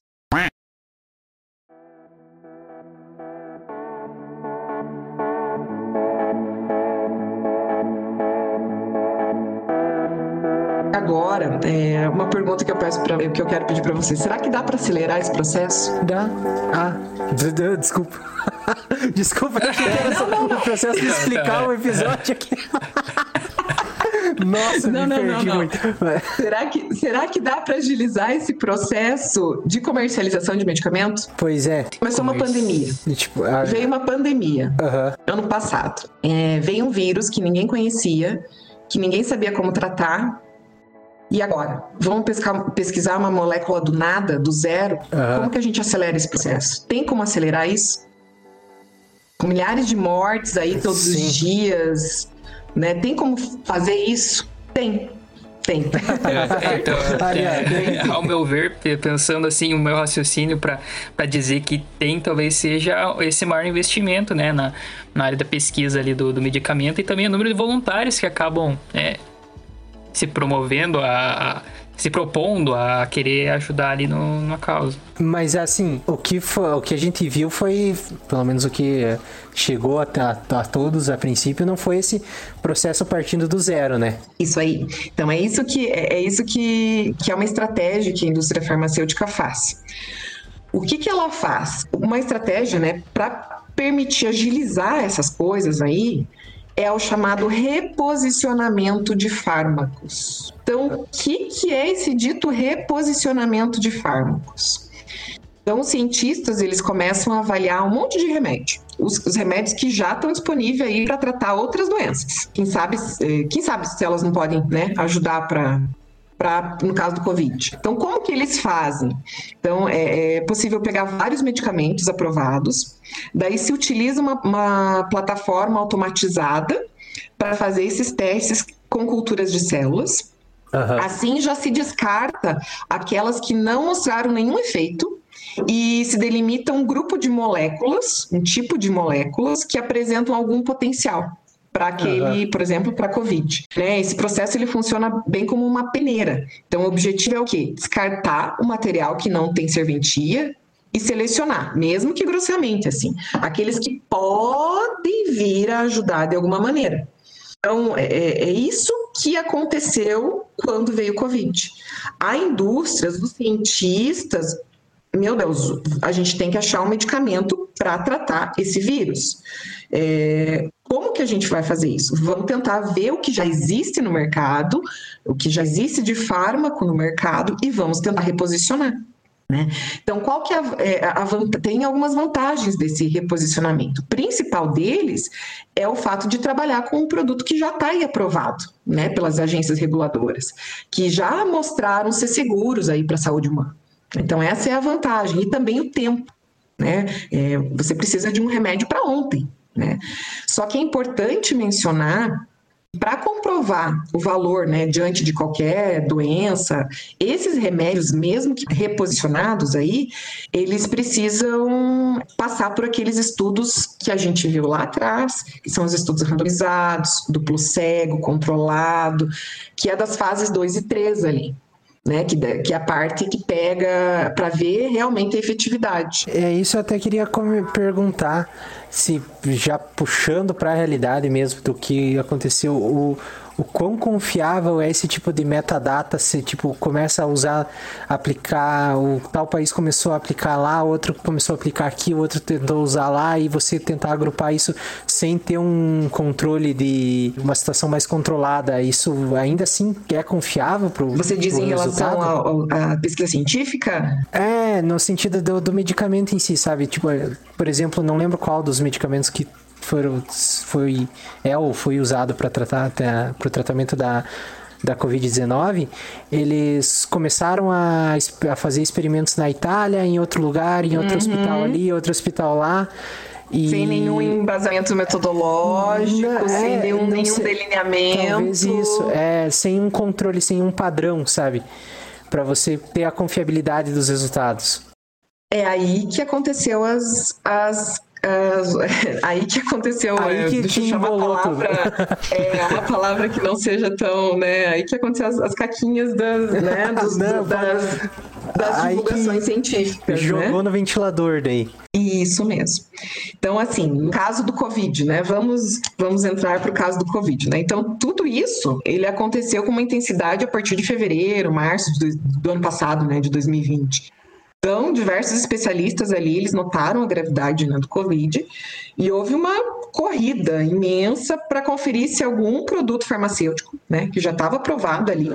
Agora, é, uma pergunta que eu peço para que eu quero pedir para você: será que dá para acelerar esse processo? Dá. Ah, d- d- desculpa. desculpa, eu achei que era só o processo de explicar o episódio aqui. Nossa, Não, me não, perdi não. muito. Será que, será que dá para agilizar esse processo de comercialização de medicamentos? Pois é. Começou uma pandemia. E, tipo, a- Veio uma pandemia Aham. ano passado. É, veio um vírus que ninguém conhecia, que ninguém sabia como tratar. E agora? Vamos pescar- pesquisar uma molécula do nada, do zero? Aham. Como que a gente acelera esse processo? Tem como acelerar isso? Com milhares de mortes aí todos Sim. os dias, né? Tem como fazer isso? Tem. Tem. Então, Aliás, é, ao meu ver, pe- pensando assim, o meu raciocínio para dizer que tem, talvez seja esse maior investimento, né, na, na área da pesquisa ali do, do medicamento e também o número de voluntários que acabam é, se promovendo, a, a- se propondo a querer ajudar ali no, na causa. Mas assim, o que, foi, o que a gente viu foi, pelo menos o que chegou a, a- a todos a princípio, não foi esse processo partindo do zero, né? Isso aí. Então é isso que é, é isso que, que é uma estratégia que a indústria farmacêutica faz. O que, que ela faz? Uma estratégia, né, para permitir agilizar essas coisas aí é o chamado reposicionamento de fármacos. Então, o que, que é esse dito reposicionamento de fármacos? Então, os cientistas eles começam a avaliar um monte de remédio. Os, os remédios que já estão disponíveis aí para tratar outras doenças. Quem sabe, eh, quem sabe se elas não podem né, ajudar para Pra, no caso do Covid. Então, como que eles fazem? Então, é, é possível pegar vários medicamentos aprovados, daí se utiliza uma, uma plataforma automatizada para fazer esses testes com culturas de células. Aham. Assim já se descarta aquelas que não mostraram nenhum efeito e se delimita um grupo de moléculas, um tipo de moléculas que apresentam algum potencial para aquele, por exemplo, para COVID. Né? Esse processo ele funciona bem como uma peneira. Então, o objetivo é o quê? Descartar o material que não tem serventia e selecionar, mesmo que grossamente, assim, aqueles que podem vir a ajudar de alguma maneira. Então, é, é isso que aconteceu quando veio o Covid. A indústria, os cientistas, meu Deus, a gente tem que achar um medicamento para tratar esse vírus. É, como que a gente vai fazer isso? Vamos tentar ver o que já existe no mercado, o que já existe de fármaco no mercado e vamos tentar reposicionar. Né? Então, qual que é a, é, a, tem algumas vantagens desse reposicionamento. O principal deles é o fato de trabalhar com um produto que já está aí aprovado, né, pelas agências reguladoras, que já mostraram ser seguros para a saúde humana. Então, essa é a vantagem e também o tempo, né? É, você precisa de um remédio para ontem, né? Só que é importante mencionar para comprovar o valor, né, diante de qualquer doença, esses remédios, mesmo que reposicionados aí, eles precisam passar por aqueles estudos que a gente viu lá atrás, que são os estudos randomizados, duplo cego, controlado, que é das fases 2 e 3 ali né? Que, que é a parte que pega para ver realmente a efetividade. É isso eu até queria perguntar se já puxando para a realidade mesmo do que aconteceu o o quão confiável é esse tipo de metadata se tipo começa a usar aplicar o tal país começou a aplicar lá outro começou a aplicar aqui outro tentou usar lá e você tentar agrupar isso sem ter um controle de uma situação mais controlada. Isso ainda assim é confiável para você diz pro em relação à pesquisa científica? É no sentido do, do medicamento em si sabe? Tipo por exemplo não lembro qual dos medicamentos que foram, foi, é ou foi usado para tratar para o tratamento da, da Covid-19, eles começaram a, a fazer experimentos na Itália, em outro lugar, em outro uhum. hospital ali, outro hospital lá. E... Sem nenhum embasamento metodológico, é, sem nenhum, nenhum sei, delineamento. Talvez isso, é, sem um controle, sem um padrão, sabe? Para você ter a confiabilidade dos resultados. É aí que aconteceu as, as Uh, aí que aconteceu, aí é, que deixa eu chamar uma palavra, é, uma palavra que não seja tão, né, aí que aconteceu as, as caquinhas das, né, dos, não, das, das divulgações científicas, Jogou né? no ventilador daí. Isso mesmo. Então, assim, no caso do Covid, né, vamos, vamos entrar para o caso do Covid, né, então tudo isso, ele aconteceu com uma intensidade a partir de fevereiro, março do, do ano passado, né, de 2020. Então, diversos especialistas ali, eles notaram a gravidade né, do Covid e houve uma corrida imensa para conferir se algum produto farmacêutico, né, que já estava aprovado ali,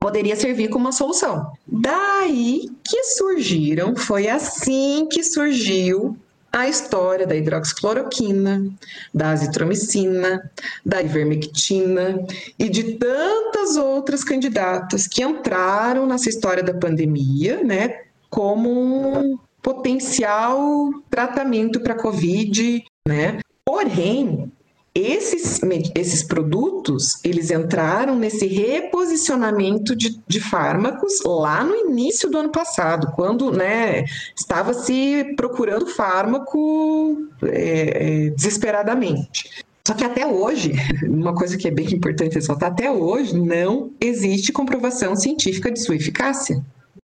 poderia servir como uma solução. Daí que surgiram, foi assim que surgiu a história da hidroxicloroquina, da azitromicina, da ivermectina e de tantas outras candidatas que entraram nessa história da pandemia, né, como um potencial tratamento para COVID, né? Porém, esses, esses produtos, eles entraram nesse reposicionamento de, de fármacos lá no início do ano passado, quando né, estava se procurando fármaco é, é, desesperadamente. Só que até hoje, uma coisa que é bem importante ressaltar, até hoje não existe comprovação científica de sua eficácia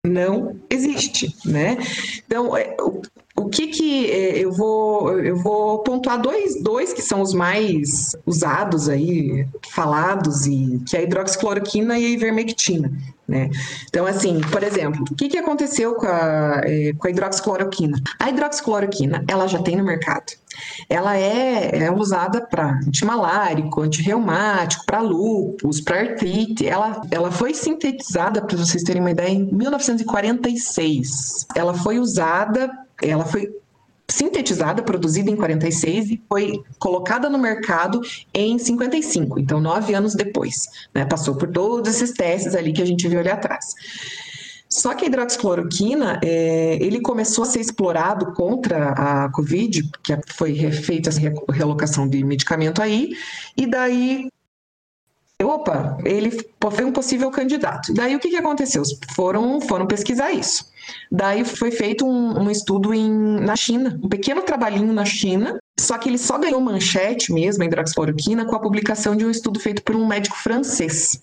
não existe, né? Então, é, o, o que que é, eu vou eu vou pontuar dois, dois que são os mais usados aí, falados e que é a hidroxicloroquina e a ivermectina, né? Então, assim, por exemplo, o que, que aconteceu com a, é, com a hidroxicloroquina? A hidroxicloroquina, ela já tem no mercado. Ela é, é usada para antimalárico, antirreumático, para lúpus, para artrite. Ela, ela foi sintetizada, para vocês terem uma ideia, em 1946. Ela foi usada, ela foi sintetizada, produzida em 46 e foi colocada no mercado em 55, então nove anos depois. Né? Passou por todos esses testes ali que a gente viu ali atrás. Só que a hidroxicloroquina, é, ele começou a ser explorado contra a Covid, que foi feita essa relocação de medicamento aí, e daí opa, ele foi um possível candidato. Daí o que, que aconteceu? Foram, foram pesquisar isso. Daí foi feito um, um estudo em, na China, um pequeno trabalhinho na China, só que ele só ganhou manchete mesmo, a hidroxicloroquina, com a publicação de um estudo feito por um médico francês,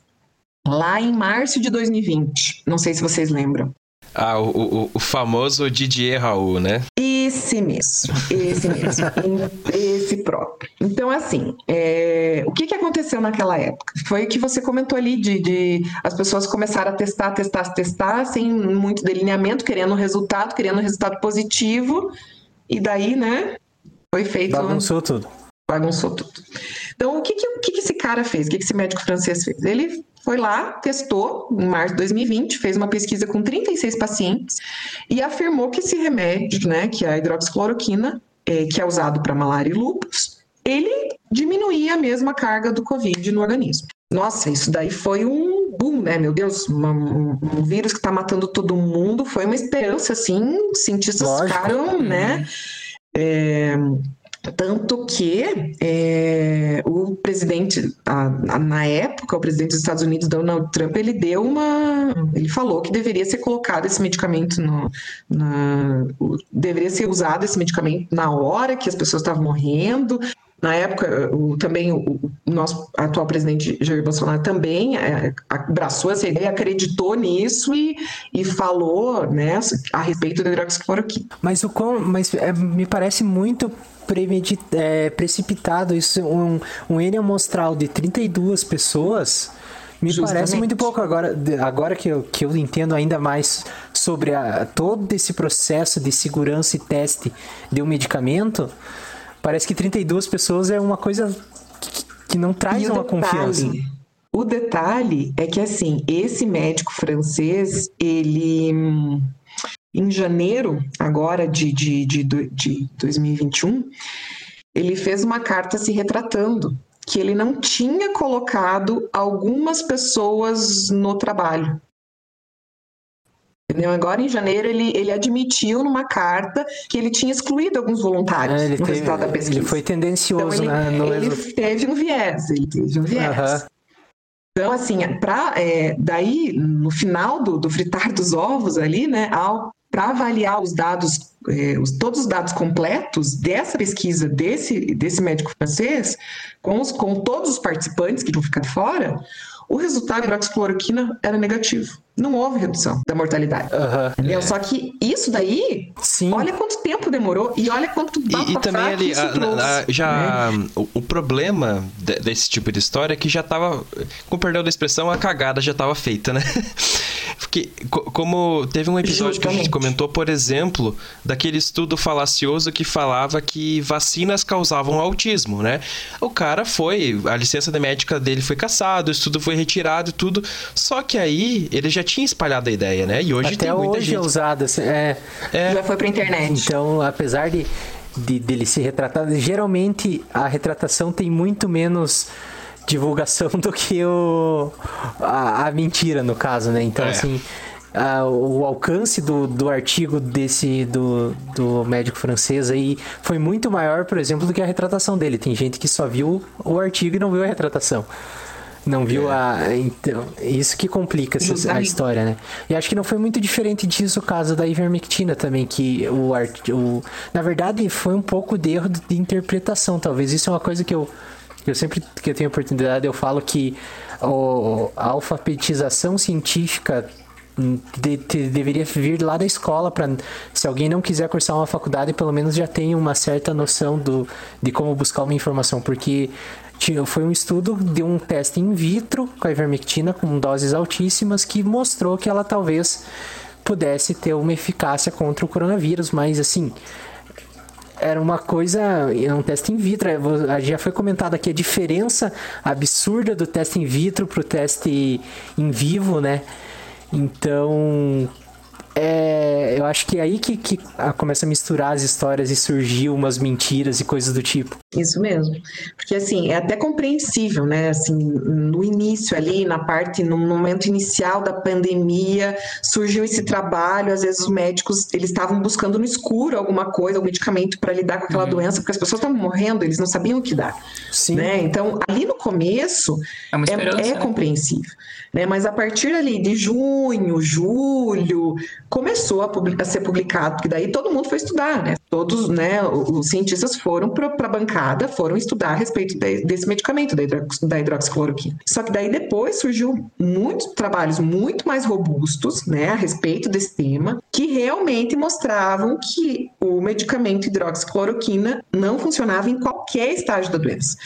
lá em março de 2020. Não sei se vocês lembram. Ah, o, o, o famoso Didier Raul, né? Esse mesmo, esse mesmo, esse próprio. Então, assim, é, o que, que aconteceu naquela época? Foi que você comentou ali de, de as pessoas começaram a testar, testar, testar, sem muito delineamento, querendo resultado, querendo resultado positivo, e daí, né, foi feito. Bagunçou tudo. Bagunçou tudo. Então, o que, que, o que, que esse cara fez? O que, que esse médico francês fez? Ele foi lá, testou em março de 2020, fez uma pesquisa com 36 pacientes e afirmou que esse remédio, né, que é a hidroxicloroquina, é, que é usado para malária e lúpus, ele diminuía a mesma carga do Covid no organismo. Nossa, isso daí foi um boom, né? Meu Deus, uma, um, um, vírus que está matando todo mundo, foi uma esperança, assim, os cientistas Lógico. ficaram, né? É, tanto que é, o presidente, a, a, na época, o presidente dos Estados Unidos, Donald Trump, ele deu uma. Ele falou que deveria ser colocado esse medicamento no. Na, deveria ser usado esse medicamento na hora que as pessoas estavam morrendo. Na época, o, também o, o, nosso atual presidente Jair Bolsonaro também é, abraçou essa ideia, acreditou nisso e, e falou né, a respeito da hidroxicloroquina. Mas, o mas é, me parece muito é, precipitado isso, um, um N amostral de 32 pessoas. Me Justamente. parece muito pouco agora, agora que eu, que eu entendo ainda mais sobre a, todo esse processo de segurança e teste de um medicamento. Parece que 32 pessoas é uma coisa que, que não traz uma detalhe, confiança. O detalhe é que, assim, esse médico francês, ele em janeiro, agora de, de, de, de 2021, ele fez uma carta se retratando que ele não tinha colocado algumas pessoas no trabalho. Entendeu? Agora, em janeiro, ele, ele admitiu numa carta que ele tinha excluído alguns voluntários é, no teve, resultado da pesquisa. Ele foi tendencioso, então, ele, né? ele teve um viés, ele teve um viés. Uhum. Então, assim, pra, é, daí, no final do, do fritar dos ovos ali, né, para avaliar os dados, é, os, todos os dados completos dessa pesquisa desse, desse médico francês, com, os, com todos os participantes que vão ficar fora, o resultado da hidroxicloroquina era negativo. Não houve redução da mortalidade. Uhum. Só que isso daí, Sim. olha quanto tempo demorou e olha quanto E, e também ali, a, a, já né? o, o, problema de, desse tipo de história é que já estava, com perdão da expressão, a cagada já estava feita, né? Porque, como teve um episódio Justamente. que a gente comentou, por exemplo, daquele estudo falacioso que falava que vacinas causavam autismo, né? O cara foi, a licença da médica dele foi caçada, o estudo foi retirado e tudo. Só que aí ele já tinha espalhado a ideia, né? E hoje Até tem muita hoje gente. é usada. É... é... Já foi pra internet. Então, apesar de, de dele se retratar, geralmente a retratação tem muito menos divulgação do que o, a, a mentira, no caso, né? Então, é. assim, a, o alcance do, do artigo desse do, do médico francês aí foi muito maior, por exemplo, do que a retratação dele. Tem gente que só viu o artigo e não viu a retratação. Não viu é. a. Então, isso que complica essa, a história, né? E acho que não foi muito diferente disso o caso da ivermectina também, que o, art, o. Na verdade, foi um pouco de erro de interpretação, talvez. Isso é uma coisa que eu eu sempre que eu tenho oportunidade, eu falo que o, a alfabetização científica de, de, deveria vir lá da escola para se alguém não quiser cursar uma faculdade pelo menos já tenha uma certa noção do, de como buscar uma informação porque foi um estudo de um teste in vitro com a ivermectina com doses altíssimas que mostrou que ela talvez pudesse ter uma eficácia contra o coronavírus mas assim era uma coisa, um teste in vitro. É, já foi comentado aqui a diferença absurda do teste in vitro para o teste em vivo, né? Então, é, eu acho que é aí que, que começa a misturar as histórias e surgiu umas mentiras e coisas do tipo. Isso mesmo. Porque, assim, é até compreensível, né? Assim, no início ali, na parte, no momento inicial da pandemia, surgiu esse trabalho, às vezes os médicos, eles estavam buscando no escuro alguma coisa, algum medicamento para lidar com aquela uhum. doença, porque as pessoas estavam morrendo, eles não sabiam o que dar. Sim. Né? Então, ali no começo, é, é, é compreensível. Né? Mas a partir ali de junho, julho, começou a, a, ser publicado, porque daí todo mundo foi estudar, né? Todos, né, os cientistas foram para a bancada, foram estudar a respeito de, desse medicamento, da, hidrox, da hidroxicloroquina. Só que daí depois surgiu muitos trabalhos muito mais robustos, né, a respeito desse tema, que realmente mostravam que o medicamento hidroxicloroquina não funcionava em qualquer estágio da doença.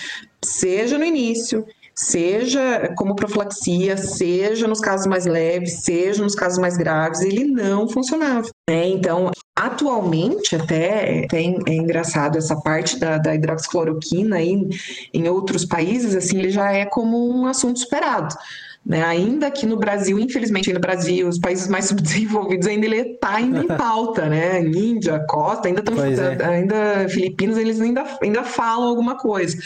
Seja no início, seja como profilaxia, seja nos casos mais leves, seja nos casos mais graves, ele não funcionava. Né? Então, atualmente, até, até é engraçado essa parte da, da hidroxicloroquina em, em outros países, assim, ele já é como um assunto superado. Né? Ainda que no Brasil, infelizmente, no Brasil, os países mais subdesenvolvidos ainda ele está ainda em pauta, né? Índia, Costa, ainda estão, é. ainda Filipinas, eles ainda, ainda falam alguma coisa.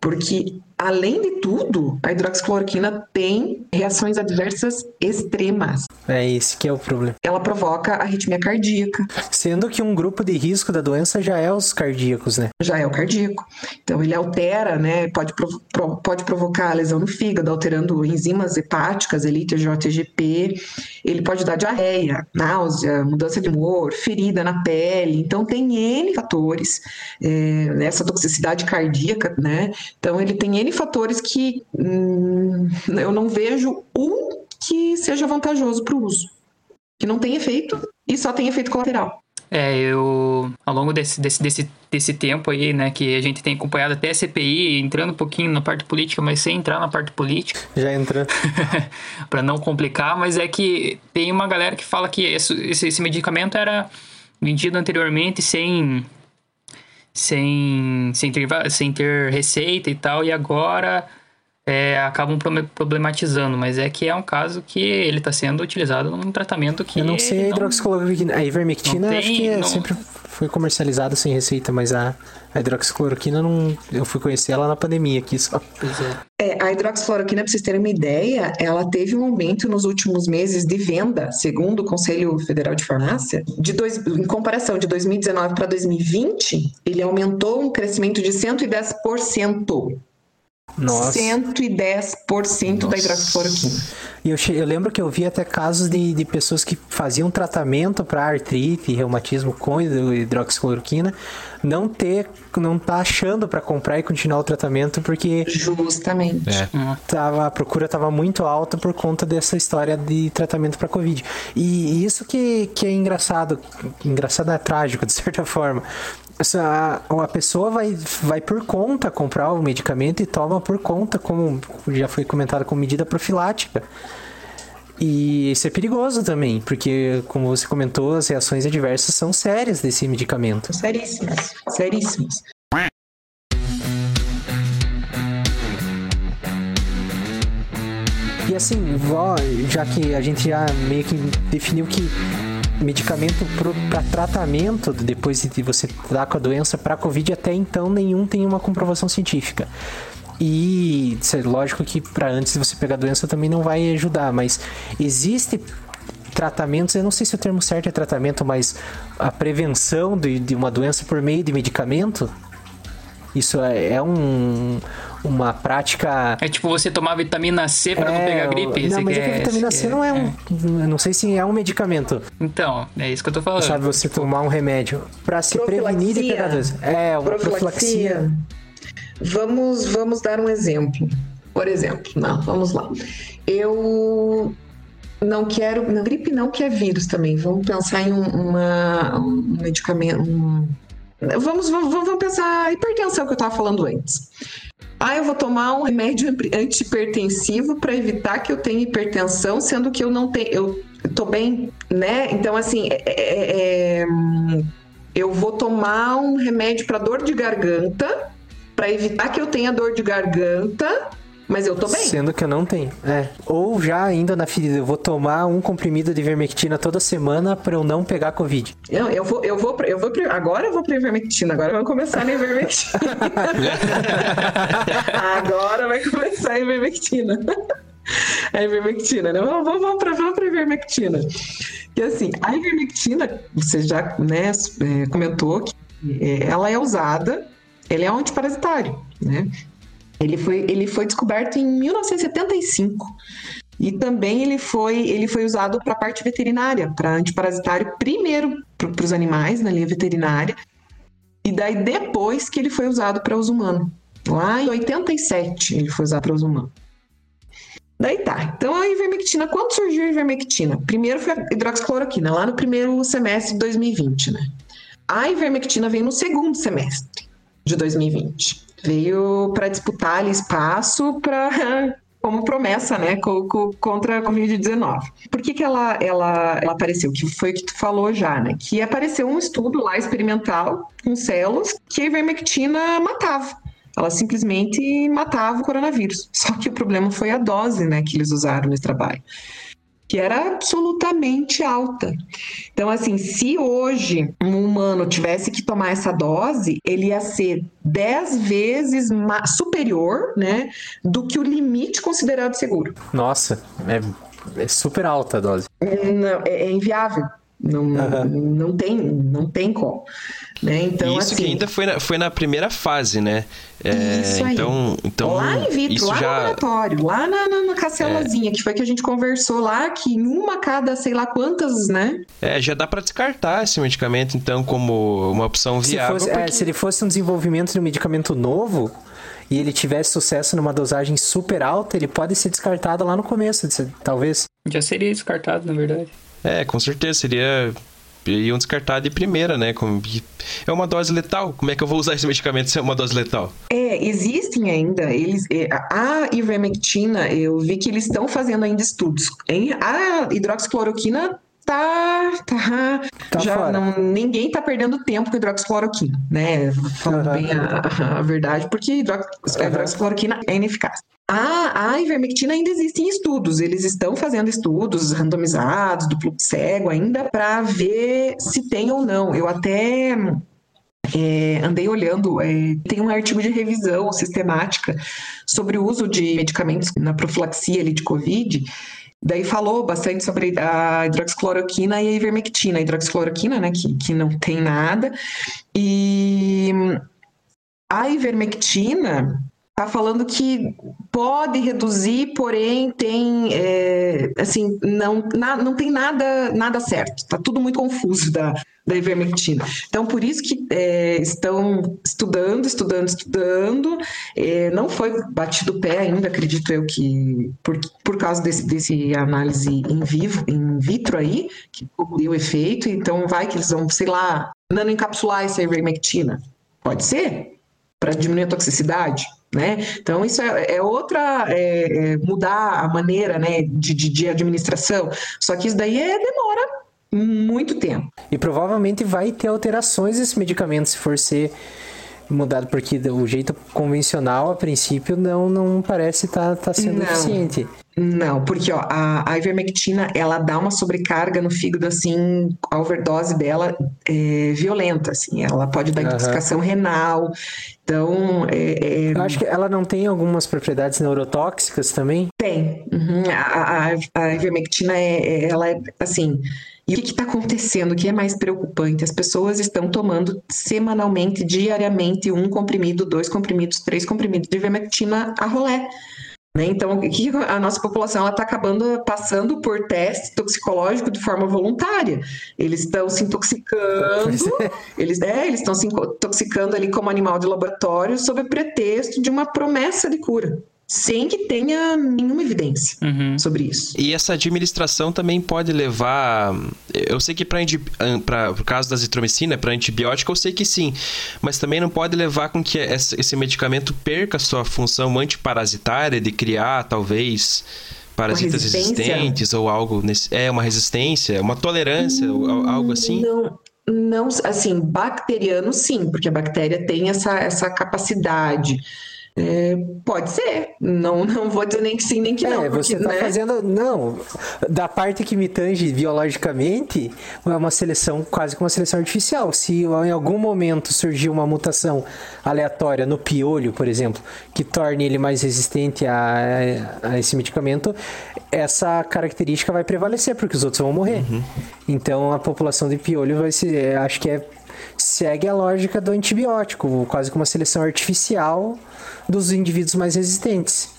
Porque Além de tudo, a hidroxicloroquina tem reações adversas extremas. É esse que é o problema. Ela provoca arritmia cardíaca. Sendo que um grupo de risco da doença já é os cardíacos, né? Já é o cardíaco. Então ele altera, né? Pode, provo pode provocar lesão no fígado, alterando enzimas hepáticas, elite, JGP. Ele pode dar diarreia, náusea, mudança de humor, ferida na pele. Então tem N fatores é, nessa toxicidade cardíaca, né? Então ele tem N N fatores que hum, eu não vejo um que seja vantajoso para o uso. Que não tem efeito e só tem efeito colateral. É, eu, ao longo desse, desse, desse, desse tempo aí, né, que a gente tem acompanhado até a CPI, entrando um pouquinho na parte política, mas sem entrar na parte política. Já entra. para não complicar, mas é que tem uma galera que fala que esse, esse medicamento era vendido anteriormente sem sem, sem, ter, sem ter receita e tal, e agora é, acabam problematizando, mas é que é um caso que ele está sendo utilizado num tratamento que. Eu não sei a hidroxicloroquina. A ivermectina tem, acho que é, não... sempre foi comercializada sem receita, mas a, a hidroxicloroquina não. Eu fui conhecer ela na pandemia aqui só. É. é, a hidroxicloroquina, para vocês terem uma ideia, ela teve um aumento nos últimos meses de venda, segundo o Conselho Federal de Farmácia, de dois, em comparação de 2019 para 2020, ele aumentou um crescimento de 110%. Nossa. 110% Nossa. da hidroxicloroquina. E eu, eu, lembro que eu vi até casos de, de pessoas que faziam tratamento para artrite e reumatismo com hidroxicloroquina, não ter, não tá achando para comprar e continuar o tratamento porque justamente é. tava, a procura estava muito alta por conta dessa história de tratamento para covid. E isso que, que é engraçado, engraçado é trágico de certa forma, essa, a pessoa vai, vai por conta comprar o medicamento e toma por conta, como já foi comentado, como medida profilática. E isso é perigoso também, porque, como você comentou, as reações adversas são sérias desse medicamento. Seríssimas, seríssimas. E assim, já que a gente já meio que definiu que medicamento para tratamento depois de você estar com a doença para Covid, até então nenhum tem uma comprovação científica. E lógico que para antes de você pegar a doença também não vai ajudar, mas existe tratamentos, eu não sei se o termo certo é tratamento, mas a prevenção de, de uma doença por meio de medicamento, isso é, é um, uma prática. É tipo você tomar vitamina C para é, não pegar gripe. Não, mas é que a vitamina C não é, um. É. Não sei se é um medicamento. Então, é isso que eu tô falando. Sabe, você tipo... tomar um remédio para se prevenir de pegar doença. É, uma profilaxia. profilaxia. Vamos, vamos dar um exemplo. Por exemplo, não, vamos lá. Eu não quero. Na gripe não, que é vírus também. Vamos pensar em um, uma, um medicamento. Um, vamos, vamos, vamos pensar hipertensão que eu estava falando antes. Ah, eu vou tomar um remédio antihipertensivo para evitar que eu tenha hipertensão, sendo que eu não tenho. Eu tô bem, né? Então, assim, é, é, é, eu vou tomar um remédio para dor de garganta para evitar que eu tenha dor de garganta mas eu tô bem. Sendo que eu não tenho. É. Ou já ainda na ferida, eu vou tomar um comprimido de ivermectina toda semana para eu não pegar Covid. Não, eu vou, eu vou, eu vou, agora eu vou pra ivermectina, agora vamos começar na ivermectina. agora vai começar a ivermectina. A ivermectina, né? Vamos, vamos, vamos, pra, vamos pra ivermectina. E assim, a ivermectina, você já né, é, comentou que é, ela é usada, ele é um antiparasitário, né? Ele foi, ele foi descoberto em 1975. E também ele foi, ele foi usado para a parte veterinária, para antiparasitário, primeiro para os animais na linha veterinária, e daí depois que ele foi usado para uso humano. Lá em 87 ele foi usado para uso humano. Daí tá. Então a ivermectina, quando surgiu a ivermectina? Primeiro foi a hidroxicloroquina, lá no primeiro semestre de 2020, né? A ivermectina veio no segundo semestre de 2020. Veio para disputar ali espaço para como promessa, né, contra a Covid-19. Por que, que ela, ela, ela apareceu? Que foi o que tu falou já, né? Que apareceu um estudo lá experimental com células que a ivermectina matava. Ela simplesmente matava o coronavírus. Só que o problema foi a dose, né, que eles usaram nesse trabalho que era absolutamente alta. Então, assim, se hoje um humano tivesse que tomar essa dose, ele ia ser 10 vezes superior, né, do que o limite considerado seguro. Nossa, é, é super alta a dose. Não, é, é inviável. Não, uhum. não, tem, não tem como. Né? Então, isso assim, que ainda foi na, foi na primeira fase, né? É, isso aí. Então, então, lá em vitro, lá já... no laboratório, lá na, na, na cacelazinha, é. que foi que a gente conversou lá, que em uma cada sei lá quantas, né? É, já dá para descartar esse medicamento, então, como uma opção viável. Se, fosse, porque... é, se ele fosse um desenvolvimento de um medicamento novo, e ele tivesse sucesso numa dosagem super alta, ele pode ser descartado lá no começo, talvez. Já seria descartado, na verdade. É, com certeza seria iam descartar de primeira, né? É uma dose letal. Como é que eu vou usar esse medicamento se é uma dose letal? É, existem ainda. Eles, é, a ivermectina, eu vi que eles estão fazendo ainda estudos. A hidroxicloroquina tá, tá, tá já não, ninguém tá perdendo tempo com hidroxicloroquina, né? Falando uhum. bem a, a, verdade, porque hidrox, a hidroxicloroquina é ineficaz. A, a ivermectina ainda existem estudos, eles estão fazendo estudos randomizados, duplo cego ainda, para ver se tem ou não. Eu até é, andei olhando, é, tem um artigo de revisão sistemática sobre o uso de medicamentos na profilaxia ali, de Covid, Daí falou bastante sobre a hidroxicloroquina e a ivermectina. A hidroxicloroquina, né, que, que não tem nada. E a ivermectina, tá falando que pode reduzir, porém tem é, assim não, na, não tem nada nada certo. Tá tudo muito confuso da, da ivermectina. Então por isso que é, estão estudando, estudando, estudando. É, não foi batido o pé ainda, acredito eu que por, por causa desse, desse análise em vivo, em vitro aí que deu efeito. Então vai que eles vão, sei lá, nanoencapsular essa ivermectina. Pode ser para diminuir a toxicidade né? Então, isso é, é outra, é, é mudar a maneira né, de, de, de administração, só que isso daí é, demora muito tempo. E provavelmente vai ter alterações esse medicamento se for ser mudado, porque o jeito convencional, a princípio, não, não parece estar tá, tá sendo não. eficiente. Não, porque ó, a, a, ivermectina ela dá uma sobrecarga no fígado, assim, a overdose dela é violenta, assim, ela pode dar intoxicação uhum. renal. Então, é, é... eu acho que ela não tem algumas propriedades neurotóxicas também. Tem. Uhum. A, a, a, ivermectina é, é ela é assim. E o que está acontecendo? O que é mais preocupante? As pessoas estão tomando semanalmente, diariamente, um comprimido, dois comprimidos, três comprimidos de ivermectina a rolé. Né? Então, a nossa população está acabando passando por teste toxicológico de forma voluntária. Eles estão se intoxicando, é. eles é, estão se intoxicando ali como animal de laboratório sob pretexto de uma promessa de cura sem que tenha nenhuma evidência uhum. sobre isso. E essa administração também pode levar. Eu sei que para o caso da zitromicina, para antibiótico, eu sei que sim. Mas também não pode levar com que esse medicamento perca sua função antiparasitária de criar, talvez. Parasitas resistentes ou algo nesse. É, uma resistência, uma tolerância, hum, algo assim? Não, não, assim, bacteriano sim, porque a bactéria tem essa, essa capacidade. É, pode ser. Não, não vou dizer nem que sim, nem que é, não. Porque, você tá né? fazendo. Não. Da parte que me tange biologicamente, é uma seleção, quase que uma seleção artificial. Se em algum momento surgir uma mutação aleatória no piolho, por exemplo, que torne ele mais resistente a, a esse medicamento, essa característica vai prevalecer, porque os outros vão morrer. Uhum. Então a população de piolho vai ser. Acho que é segue a lógica do antibiótico, quase como uma seleção artificial dos indivíduos mais resistentes.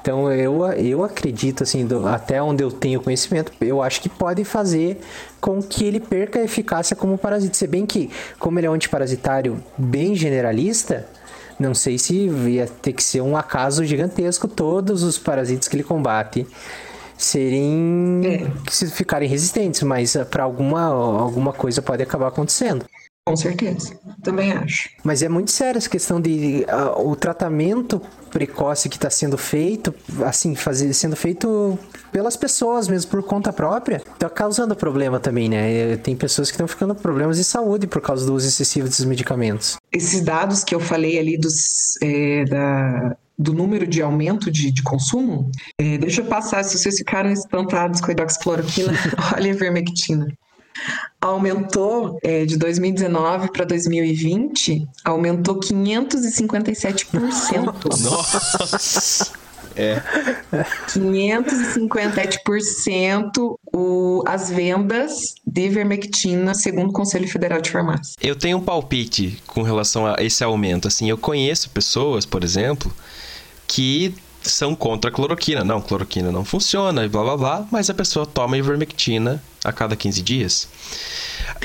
Então eu, eu acredito, assim, do- até onde eu tenho conhecimento, eu acho que pode fazer com que ele perca a eficácia como parasita. Se bem que, como ele é um antiparasitário bem generalista, não sei se ia ter que ser um acaso gigantesco todos os parasitas que ele combate serem se ficarem resistentes, mas para alguma alguma coisa pode acabar acontecendo. Com certeza. Também acho. Mas é muito sério essa questão de ah, o tratamento precoce que está sendo feito, assim, fazer, sendo feito pelas pessoas mesmo, por conta própria, tá causando problema também, né? Eh, Tem pessoas que estão ficando com problemas de saúde por causa do uso excessivo desses medicamentos. Esses dados que eu falei ali dos, é, da- do número de aumento de, de consumo, é, deixa eu passar, se vocês ficaram espantados com a hidroxicloroquina, olha a ivermectina. Aumentou é, de 2019 para 2020, aumentou 557%. Nossa! É. 557% o, as vendas de ivermectina, segundo o Conselho Federal de Farmácia. Eu tenho um palpite com relação a esse aumento. Assim, eu conheço pessoas, por exemplo, que são contra a cloroquina. Não, cloroquina não funciona e blá blá blá, mas a pessoa toma ivermectina a cada 15 dias.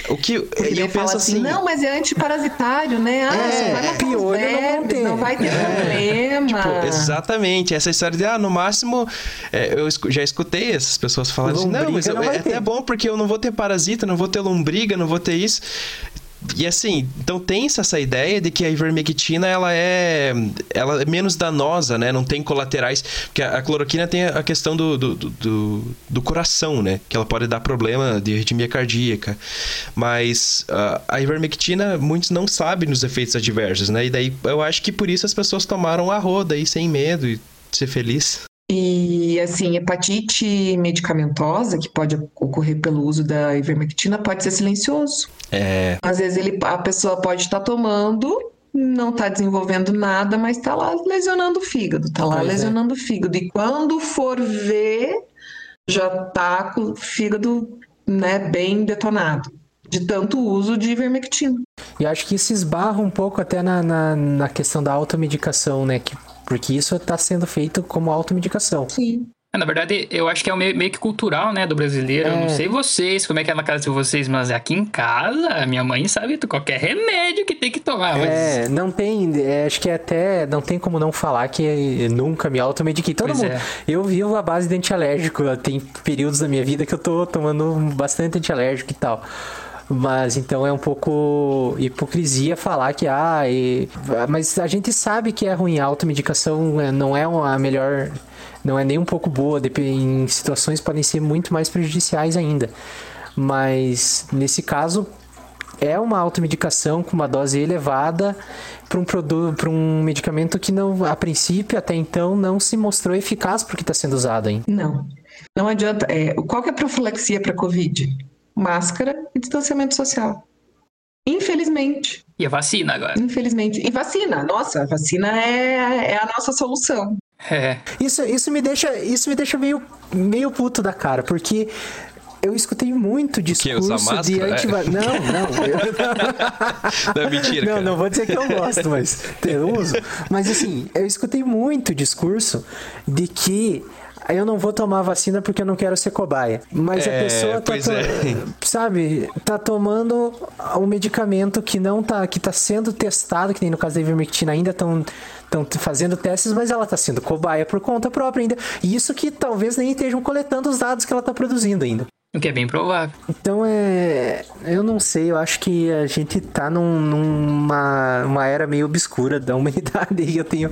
O que Porque eu penso assim, assim, não, mas é antiparasitário, né? Ah, É, vai matar os piolho não vermes, ter. não vai ter problema. Tipo, exatamente, essa história de, ah, no máximo, é, eu já escutei essas pessoas falarem assim, não, mas eu- não é até ter." bom porque eu não vou ter parasita, não vou ter lombriga, não vou ter isso. E assim, então tem essa ideia de que a ivermectina ela é, ela é menos danosa, né? Não tem colaterais. Porque a, a cloroquina tem a questão do, do, do- do, coração, né? Que ela pode dar problema de arritmia cardíaca. Mas ah, a ivermectina, muitos não sabem nos efeitos adversos, né? E daí eu acho que por isso as pessoas tomaram a roda aí sem medo e ser feliz. E assim, hepatite medicamentosa, que pode ocorrer pelo uso da ivermectina, pode ser silencioso. É, Às vezes ele, a pessoa pode estar tomando, não está desenvolvendo nada, mas está lá lesionando o fígado, está lá Pois é. lesionando o fígado. E quando for ver, já está com o fígado né, bem detonado, de tanto uso de ivermectina. E acho que isso esbarra um pouco até na, na, na questão da automedicação, né? Que, porque isso está sendo feito como automedicação. Sim. É, Na verdade, eu acho que é o meio, meio que cultural, né, do brasileiro. Eu não É. sei vocês, como é que é na casa de vocês, mas aqui em casa, minha mãe sabe qualquer remédio que tem que tomar. Mas... É, não tem, é, acho que até não tem como não falar que nunca me automediquei. Todo Pois mundo. é. Eu vivo à base de antialérgico. Tem períodos da minha vida que eu tô tomando bastante antialérgico e tal. Mas então é um pouco hipocrisia falar que ah, e- mas a gente sabe que é ruim a automedicação, é, não é a melhor, não é nem um pouco boa, em situações podem ser muito mais prejudiciais ainda. Mas nesse caso é uma automedicação com uma dose elevada para um produto, para um medicamento que não, a princípio até então não se mostrou eficaz porque está sendo usado ainda. Não. Não adianta. É, qual que é a profilaxia para Covid? Máscara e distanciamento social. Infelizmente. E a vacina agora? Infelizmente. E vacina. Nossa, a vacina é, é a nossa solução. É. Isso, isso me deixa, isso me deixa meio, meio puto da cara, porque eu escutei muito discurso usar de máscara? antiva... Não, não. eu- Não, mentira, Não, cara. não vou dizer que eu gosto, mas eu uso. Mas assim, eu escutei muito discurso de que eu não vou tomar vacina porque eu não quero ser cobaia. Mas a É, pessoa tá, pois to- é. sabe, tá tomando um medicamento que não tá, que tá sendo testado, que nem no caso da ivermectina ainda estão estão fazendo testes, mas ela tá sendo cobaia por conta própria ainda. E isso que talvez nem estejam coletando os dados que ela tá produzindo ainda. O que é bem provável. Então é. Eu não sei, eu acho que a gente tá num- numa uma era meio obscura da humanidade e eu tenho.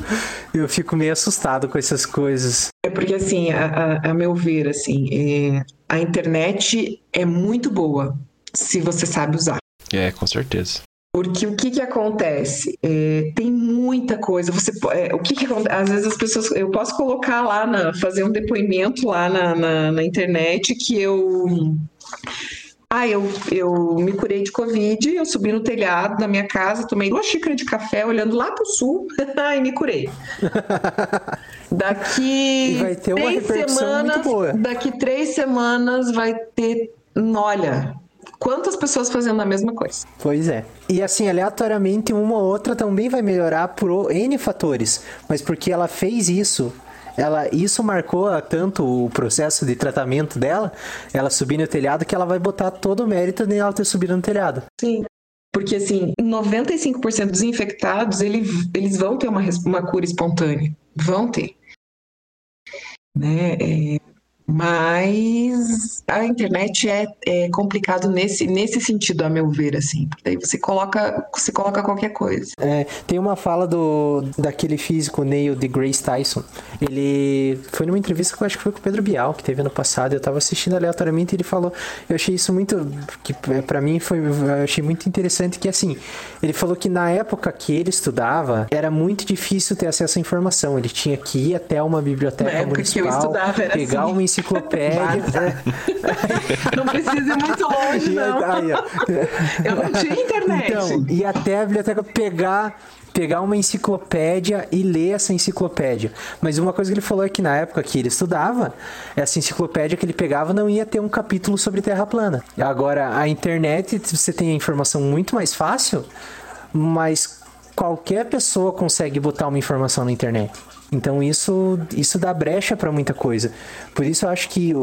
Eu fico meio assustado com essas coisas. É porque, assim, a, a- a meu ver, assim, é, a internet é muito boa se você sabe usar. É, com certeza. Porque o que que acontece? É, tem muita coisa. Você, é, o que que acontece? Às vezes as pessoas, eu posso colocar lá, na, fazer um depoimento lá na, na, na internet que eu, ah, eu, eu me curei de covid, eu subi no telhado da minha casa, tomei duas xícaras de café olhando lá pro sul e me curei. Daqui E vai ter uma três semanas, muito boa. daqui três semanas vai ter, olha, quantas pessoas fazendo a mesma coisa? Pois é. E assim, aleatoriamente, uma ou outra também vai melhorar por N fatores. Mas porque ela fez isso ela isso marcou tanto o processo de tratamento dela, ela subir no telhado, que ela vai botar todo o mérito de ela ter subido no telhado. Sim. Porque, assim, 95% dos infectados, ele, eles vão ter uma, uma cura espontânea. Vão ter. Né? É, mas a internet é, é, complicado nesse, nesse sentido, a meu ver, assim. Porque daí você coloca, você coloca qualquer coisa. É, tem uma fala do daquele físico Neil de Grace Tyson. Ele foi numa entrevista que eu acho que foi com o Pedro Bial, que teve ano passado. Eu tava assistindo aleatoriamente e ele falou. Eu achei isso muito. que para mim foi. Eu achei muito interessante que assim. Ele falou que na época que ele estudava, era muito difícil ter acesso à informação. Ele tinha que ir até uma biblioteca na época municipal, que eu estudava, era pegar assim. uma enciclopédia. Não precisa ir muito longe, não. Aí. Eu não tinha internet. Então, e até a biblioteca pegar pegar uma enciclopédia e ler essa enciclopédia. Mas uma coisa que ele falou é que na época que ele estudava, essa enciclopédia que ele pegava não ia ter um capítulo sobre terra plana. Agora, a internet, você tem a informação muito mais fácil, mas qualquer pessoa consegue botar uma informação na internet. Então isso, isso dá brecha para muita coisa. Por isso eu acho que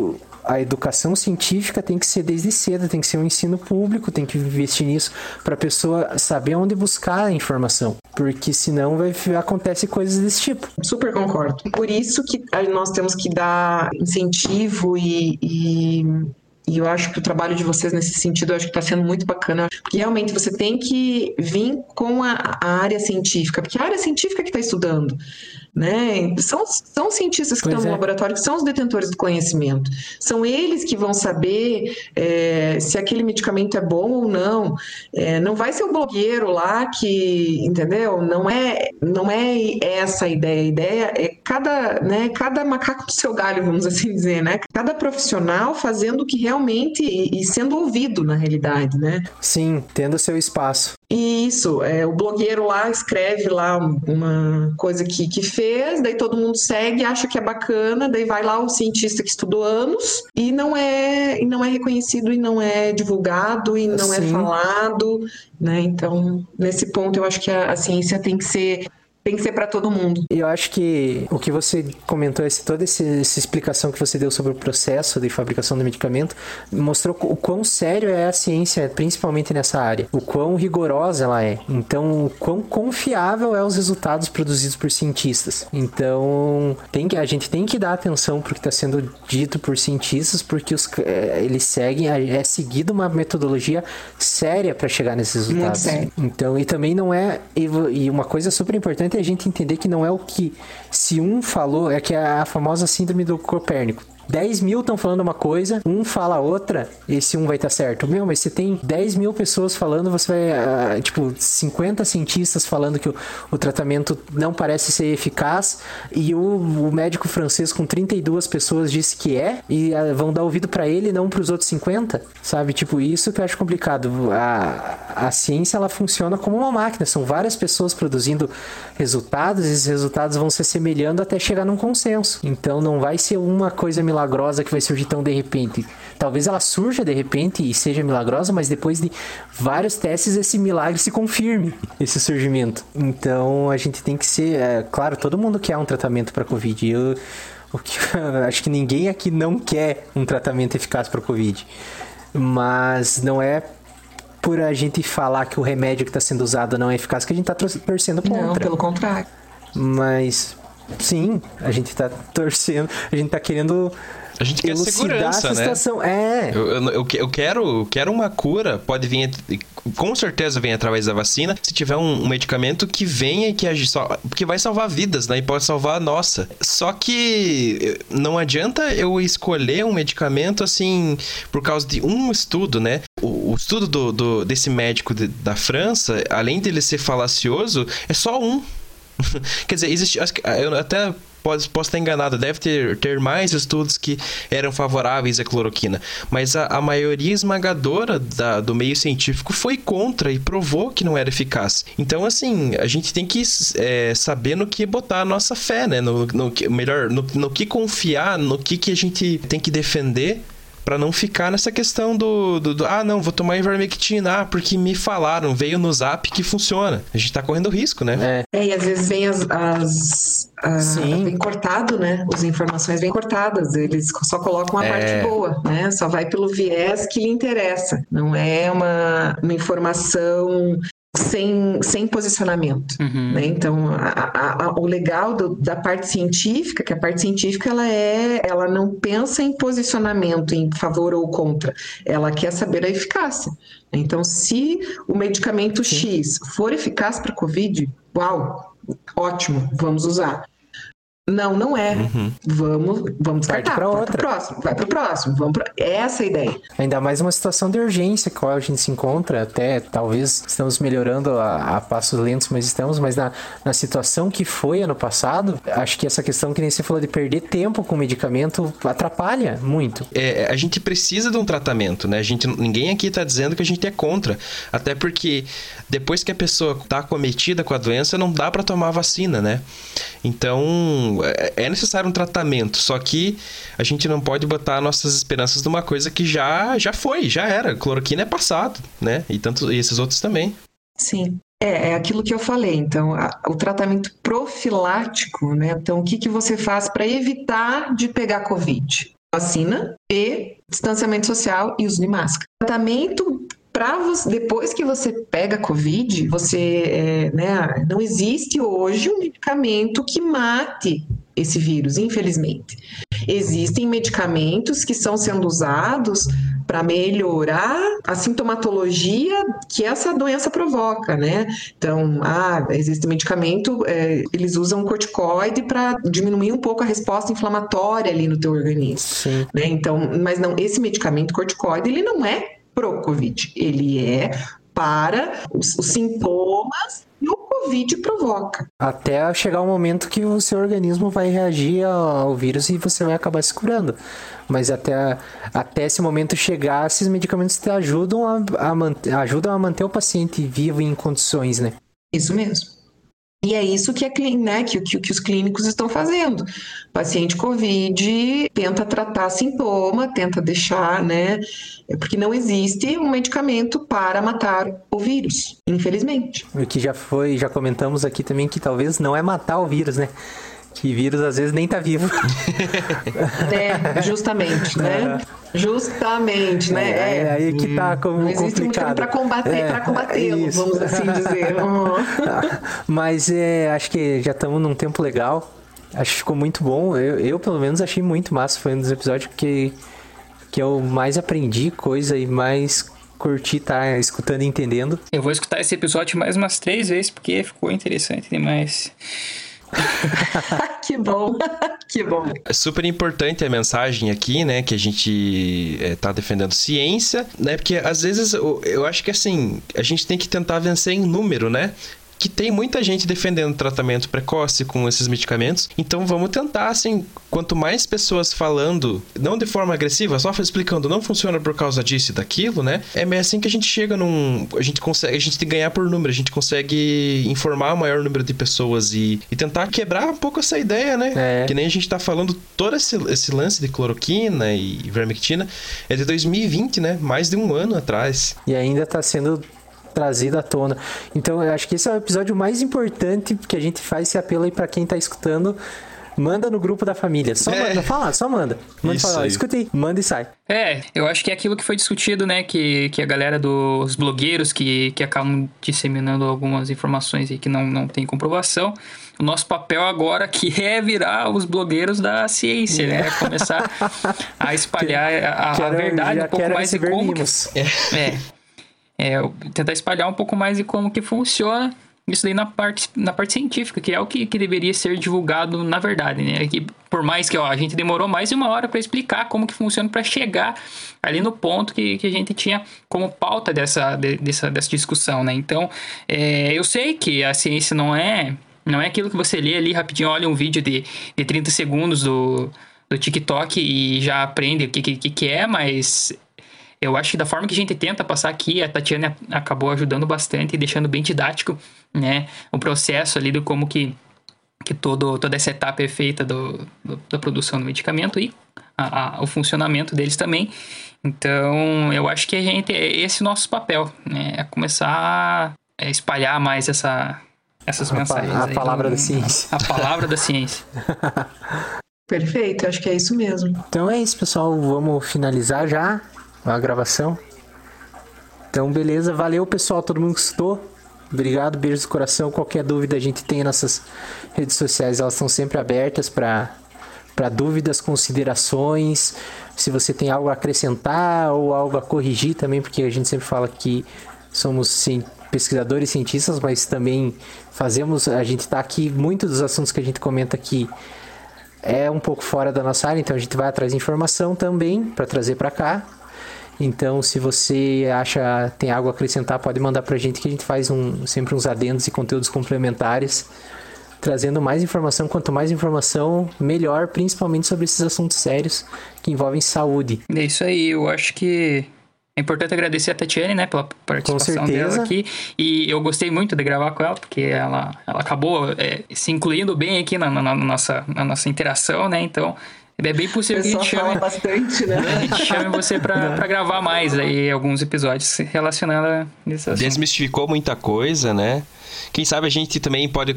a educação científica tem que ser desde cedo, tem que ser um ensino público, tem que investir nisso para a pessoa saber onde buscar a informação, porque senão vai acontece coisas desse tipo. Super concordo. Por isso que nós temos que dar incentivo e, e e eu acho que o trabalho de vocês nesse sentido, eu acho que está sendo muito bacana, porque realmente você tem que vir com a, a área científica, porque a área científica que está estudando, né? São, são cientistas que Pois estão no é. laboratório que são os detentores do conhecimento. São eles que vão saber é, se aquele medicamento é bom ou não. É, não vai ser o blogueiro lá que, entendeu? Não é, não é essa a ideia. A ideia é cada, né, cada macaco do seu galho, vamos assim dizer, né? Cada profissional fazendo o que realmente e, e sendo ouvido na realidade, né? Sim, tendo seu espaço. E Isso, é, o blogueiro lá escreve lá uma coisa que, que fez, daí todo mundo segue, acha que é bacana, daí vai lá o cientista que estudou anos e não é, e não é reconhecido e não é divulgado e não é Sim. falado, né? Então, nesse ponto eu acho que a, a ciência tem que ser tem que ser para todo mundo. Eu acho que o que você comentou, esse, toda esse- essa explicação que você deu sobre o processo de fabricação do medicamento, mostrou o quão sério é a ciência, principalmente nessa área. O quão rigorosa ela é. Então, o quão confiável é os resultados produzidos por cientistas. Então, tem que, a gente tem que dar atenção para o que está sendo dito por cientistas, porque os, eh, eles seguem, é seguido uma metodologia séria para chegar nesses Muito resultados. sério. Então, e também não é. E e uma coisa super importante a gente entender que não é o que. Se um falou, é que é a famosa síndrome do Copérnico. 10 mil estão falando uma coisa, um fala outra, esse um vai estar certo. Meu, mas você tem 10 mil pessoas falando, você vai. ah, tipo, 50 cientistas falando que o, o tratamento não parece ser eficaz, e o, o médico francês com 32 pessoas disse que é, e ah, vão dar ouvido para ele e não para os outros 50, sabe? Tipo, isso que eu acho complicado. A, a ciência ela funciona como uma máquina, são várias pessoas produzindo resultados, e esses resultados vão se assemelhando até chegar num consenso. Então não vai ser uma coisa milagrosa que vai surgir tão de repente. Talvez ela surja de repente e seja milagrosa, mas depois de vários testes esse milagre se confirme, esse surgimento. Então a gente tem que ser, é, claro, todo mundo quer um tratamento para Covid. Eu, o que, acho que ninguém aqui não quer um tratamento eficaz para Covid. Mas não é por a gente falar que o remédio que está sendo usado não é eficaz que a gente está torcendo contra. Não, pelo contrário. Mas sim, a gente tá torcendo, a gente tá querendo A gente quer segurança, né? situação. É. Eu, eu, eu que- eu quero, eu quero uma cura, pode vir, com certeza vem através da vacina, se tiver um, um medicamento que venha e que age só, porque vai salvar vidas, né? E pode salvar a nossa. Só que não adianta eu escolher um medicamento assim por causa de um estudo, né? O, o estudo do, do- desse médico de- da França, além dele ser falacioso, é só um. Quer dizer, existe. acho que- Eu até posso, posso estar enganado, deve ter, ter mais estudos que eram favoráveis à cloroquina. Mas a, a maioria esmagadora da- do meio científico foi contra e provou que não era eficaz. Então, assim, a gente tem que é, saber no que botar a nossa fé, né? No, no melhor, no, no que confiar, no que, que a gente tem que defender Para não ficar nessa questão do, do, do, ah, não, vou tomar ivermectina, ah, porque me falaram, veio no zap que funciona. A gente tá correndo risco, né? É, é e às vezes vem as, as Sim. vem cortado, né? As informações vêm cortadas, eles só colocam a É. parte boa, né? Só vai pelo viés que lhe interessa. Não é uma, uma informação sem, sem posicionamento. Uhum. né? Então, a- a- o legal do- da parte científica, que a parte científica ela é, ela não pensa em posicionamento em favor ou contra, ela quer saber a eficácia. Então, se o medicamento X for eficaz para COVID, uau, ótimo, vamos usar. Não, não é. Uhum. Vamos, vamos descartar. pra vai outra. pro próximo, vai pro próximo. Vamos pro... Essa é a ideia. Ainda mais uma situação de urgência qual a gente se encontra, até talvez estamos melhorando a, a passos lentos, mas estamos, mas na, na situação que foi ano passado, acho que essa questão que nem você falou de perder tempo com medicamento atrapalha muito. É, a gente precisa de um tratamento, né? A gente, ninguém aqui tá dizendo que a gente é contra. Até porque depois que a pessoa tá acometida com a doença, não dá para tomar a vacina, né? Então, é- é necessário um tratamento. Só que a gente não pode botar nossas esperanças numa coisa que já, já foi, já era. Cloroquina é passado, né? E, tanto, e esses outros também. Sim. É, é aquilo que eu falei. Então, a- o tratamento profilático, né? Então, o que, que você faz para evitar de pegar Covid? Vacina e distanciamento social e uso de máscara. Tratamento para você, depois que você pega Covid, você, é, né? Não existe hoje um medicamento que mate esse vírus, infelizmente. Existem medicamentos que estão sendo usados para melhorar a sintomatologia que essa doença provoca, né? Então, ah, existe medicamento, é, eles usam corticoide para diminuir um pouco a resposta inflamatória ali no teu organismo, Sim. né? Então, mas não, esse medicamento corticoide, ele não é pro COVID, ele é para os, os sintomas que o COVID provoca. Até chegar o momento que o seu organismo vai reagir ao, vírus e você vai acabar se curando. Mas até, até esse momento chegar, esses medicamentos te ajudam a, a, ajudam a manter o paciente vivo e em condições, né? Isso mesmo. E é isso que, é, né, que, que, que os clínicos estão fazendo. Paciente COVID tenta tratar sintoma, tenta deixar, né? é Porque não existe um medicamento para matar o vírus, infelizmente. O que já foi, já comentamos aqui também que talvez não é matar o vírus, né? Que vírus às vezes nem tá vivo. É, justamente, né? Justamente, né? É, é aí que tá como não existe complicado. para combater, É, para combatê-lo, vamos assim dizer. Uhum. Mas é, acho que já estamos num tempo legal. Acho que ficou muito bom. Eu, eu, pelo menos, achei muito massa. Foi um dos episódios que, que eu mais aprendi coisa e mais curti estar escutando e entendendo. Eu vou escutar esse episódio mais umas três vezes porque ficou interessante demais. que bom, que bom. É super importante a mensagem aqui, né? Que a gente é, tá defendendo ciência, né? Porque às vezes eu, eu acho que assim, a gente tem que tentar vencer em número, né? Que tem muita gente defendendo tratamento precoce com esses medicamentos. Então vamos tentar, assim, quanto mais pessoas falando, não de forma agressiva, só explicando não funciona por causa disso e daquilo, né? É meio assim que a gente chega num. A gente consegue. A gente tem que ganhar por número, a gente consegue informar o maior número de pessoas e, e tentar quebrar um pouco essa ideia, né? É. Que nem a gente tá falando, todo esse, esse lance de cloroquina e vermectina é de 2020, né? Mais de um ano atrás. E ainda está sendo trazido à tona. Então, eu acho que esse é o episódio mais importante que a gente faz esse apelo aí para quem tá escutando. Manda no grupo da família. Só É. manda, fala, só manda. Manda Isso fala, ó, aí. escuta aí, manda e sai. É, eu acho que é aquilo que foi discutido, né? Que, que a galera dos blogueiros que, que acabam disseminando algumas informações aí que não, não tem comprovação. O nosso papel agora aqui é virar os blogueiros da ciência, né? Começar a espalhar a, a Quero- verdade um pouco mais de como que, é, é, tentar espalhar um pouco mais de como que funciona isso daí na parte, na parte científica, que é o que, que deveria ser divulgado na verdade, né? Que por mais que ó, a gente demorou mais de uma hora para explicar como que funciona para chegar ali no ponto que, que a gente tinha como pauta dessa, de- dessa, dessa discussão, né? Então, é, eu sei que a ciência não é não é aquilo que você lê ali rapidinho, olha um vídeo de, de 30 segundos do, do TikTok e já aprende o que, que, que é, mas eu acho que da forma que a gente tenta passar aqui, a Tatiana acabou ajudando bastante e deixando bem didático, né? O processo ali do como que, que todo, toda essa etapa é feita do, do- da produção do medicamento e a, a, o funcionamento deles também. Então, eu acho que a gente é esse o nosso papel, né? É começar a espalhar mais essa, essas A, mensagens. a aí palavra do- da ciência. A palavra da ciência. Perfeito, acho que é isso mesmo. Então é isso, pessoal. Vamos finalizar já a gravação. Então, beleza. Valeu, pessoal. Todo mundo que escutou. Obrigado, beijos do coração. Qualquer dúvida a gente tem nossas redes sociais, elas estão sempre abertas para para dúvidas, considerações. Se você tem algo a acrescentar ou algo a corrigir também, porque a gente sempre fala que somos pesquisadores cientistas, mas também fazemos, a gente está aqui, muitos dos assuntos que a gente comenta aqui é um pouco fora da nossa área, então a gente vai atrás de informação também para trazer para cá. Então, se você acha tem algo a acrescentar, pode mandar para a gente que a gente faz um, sempre uns adendos e conteúdos complementares, trazendo mais informação. Quanto mais informação, melhor, principalmente sobre esses assuntos sérios que envolvem saúde. É isso aí, eu acho que é importante agradecer a Tatiane, né, pela participação dela aqui. E eu gostei muito de gravar com ela, porque ela, ela acabou é, se incluindo bem aqui na, na- na nossa, na nossa interação, né? Então, é bem possível que a gente chame, bastante, a né? gente chame você pra, pra gravar mais aí alguns episódios relacionados a assunto. Desmistificou muita coisa, né? Quem sabe a gente também pode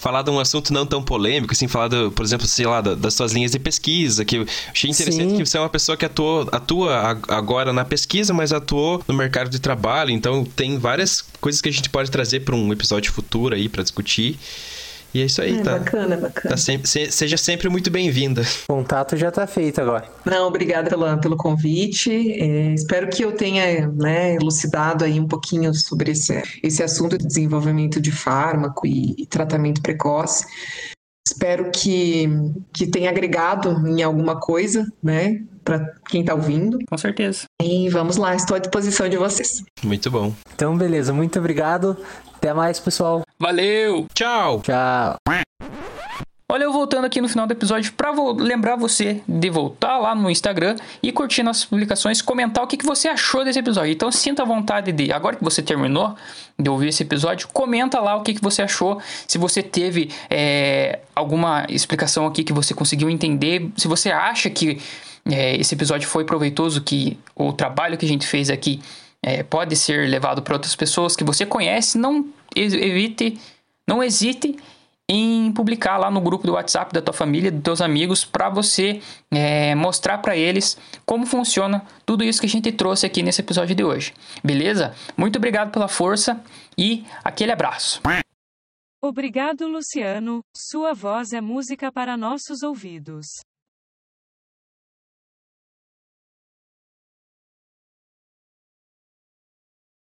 falar de um assunto não tão polêmico, assim, falar, do, por exemplo, sei lá, da- das suas linhas de pesquisa, que eu achei interessante Sim. que você é uma pessoa que atuou, atua ag- agora na pesquisa, mas atuou no mercado de trabalho, então tem várias coisas que a gente pode trazer para um episódio futuro aí para discutir. E é isso aí, É tá? bacana, bacana. tá sempre, se- seja sempre muito bem-vinda. O contato já está feito agora. Não, obrigada pela, pelo convite. É, espero que eu tenha né, elucidado aí um pouquinho sobre esse, esse assunto de desenvolvimento de fármaco e, e tratamento precoce. Espero que, que tenha agregado em alguma coisa, né, para quem está ouvindo. Com certeza. E vamos lá, estou à disposição de vocês. Muito bom. Então, beleza. Muito obrigado. Até mais, pessoal. Valeu! Tchau! Tchau. Olha, eu voltando aqui no final do episódio para lembrar você de voltar lá no Instagram e curtir nossas publicações, comentar o que, que você achou desse episódio. Então sinta a vontade de, agora que você terminou de ouvir esse episódio, comenta lá o que, que você achou, se você teve é, alguma explicação aqui que você conseguiu entender, se você acha que é, esse episódio foi proveitoso, que o trabalho que a gente fez aqui é, pode ser levado para outras pessoas que você conhece, não evite, não hesite em publicar lá no grupo do WhatsApp da tua família, dos teus amigos, para você é, mostrar para eles como funciona tudo isso que a gente trouxe aqui nesse episódio de hoje. Beleza? Muito obrigado pela força e aquele abraço. Obrigado, Luciano. Sua voz é música para nossos ouvidos.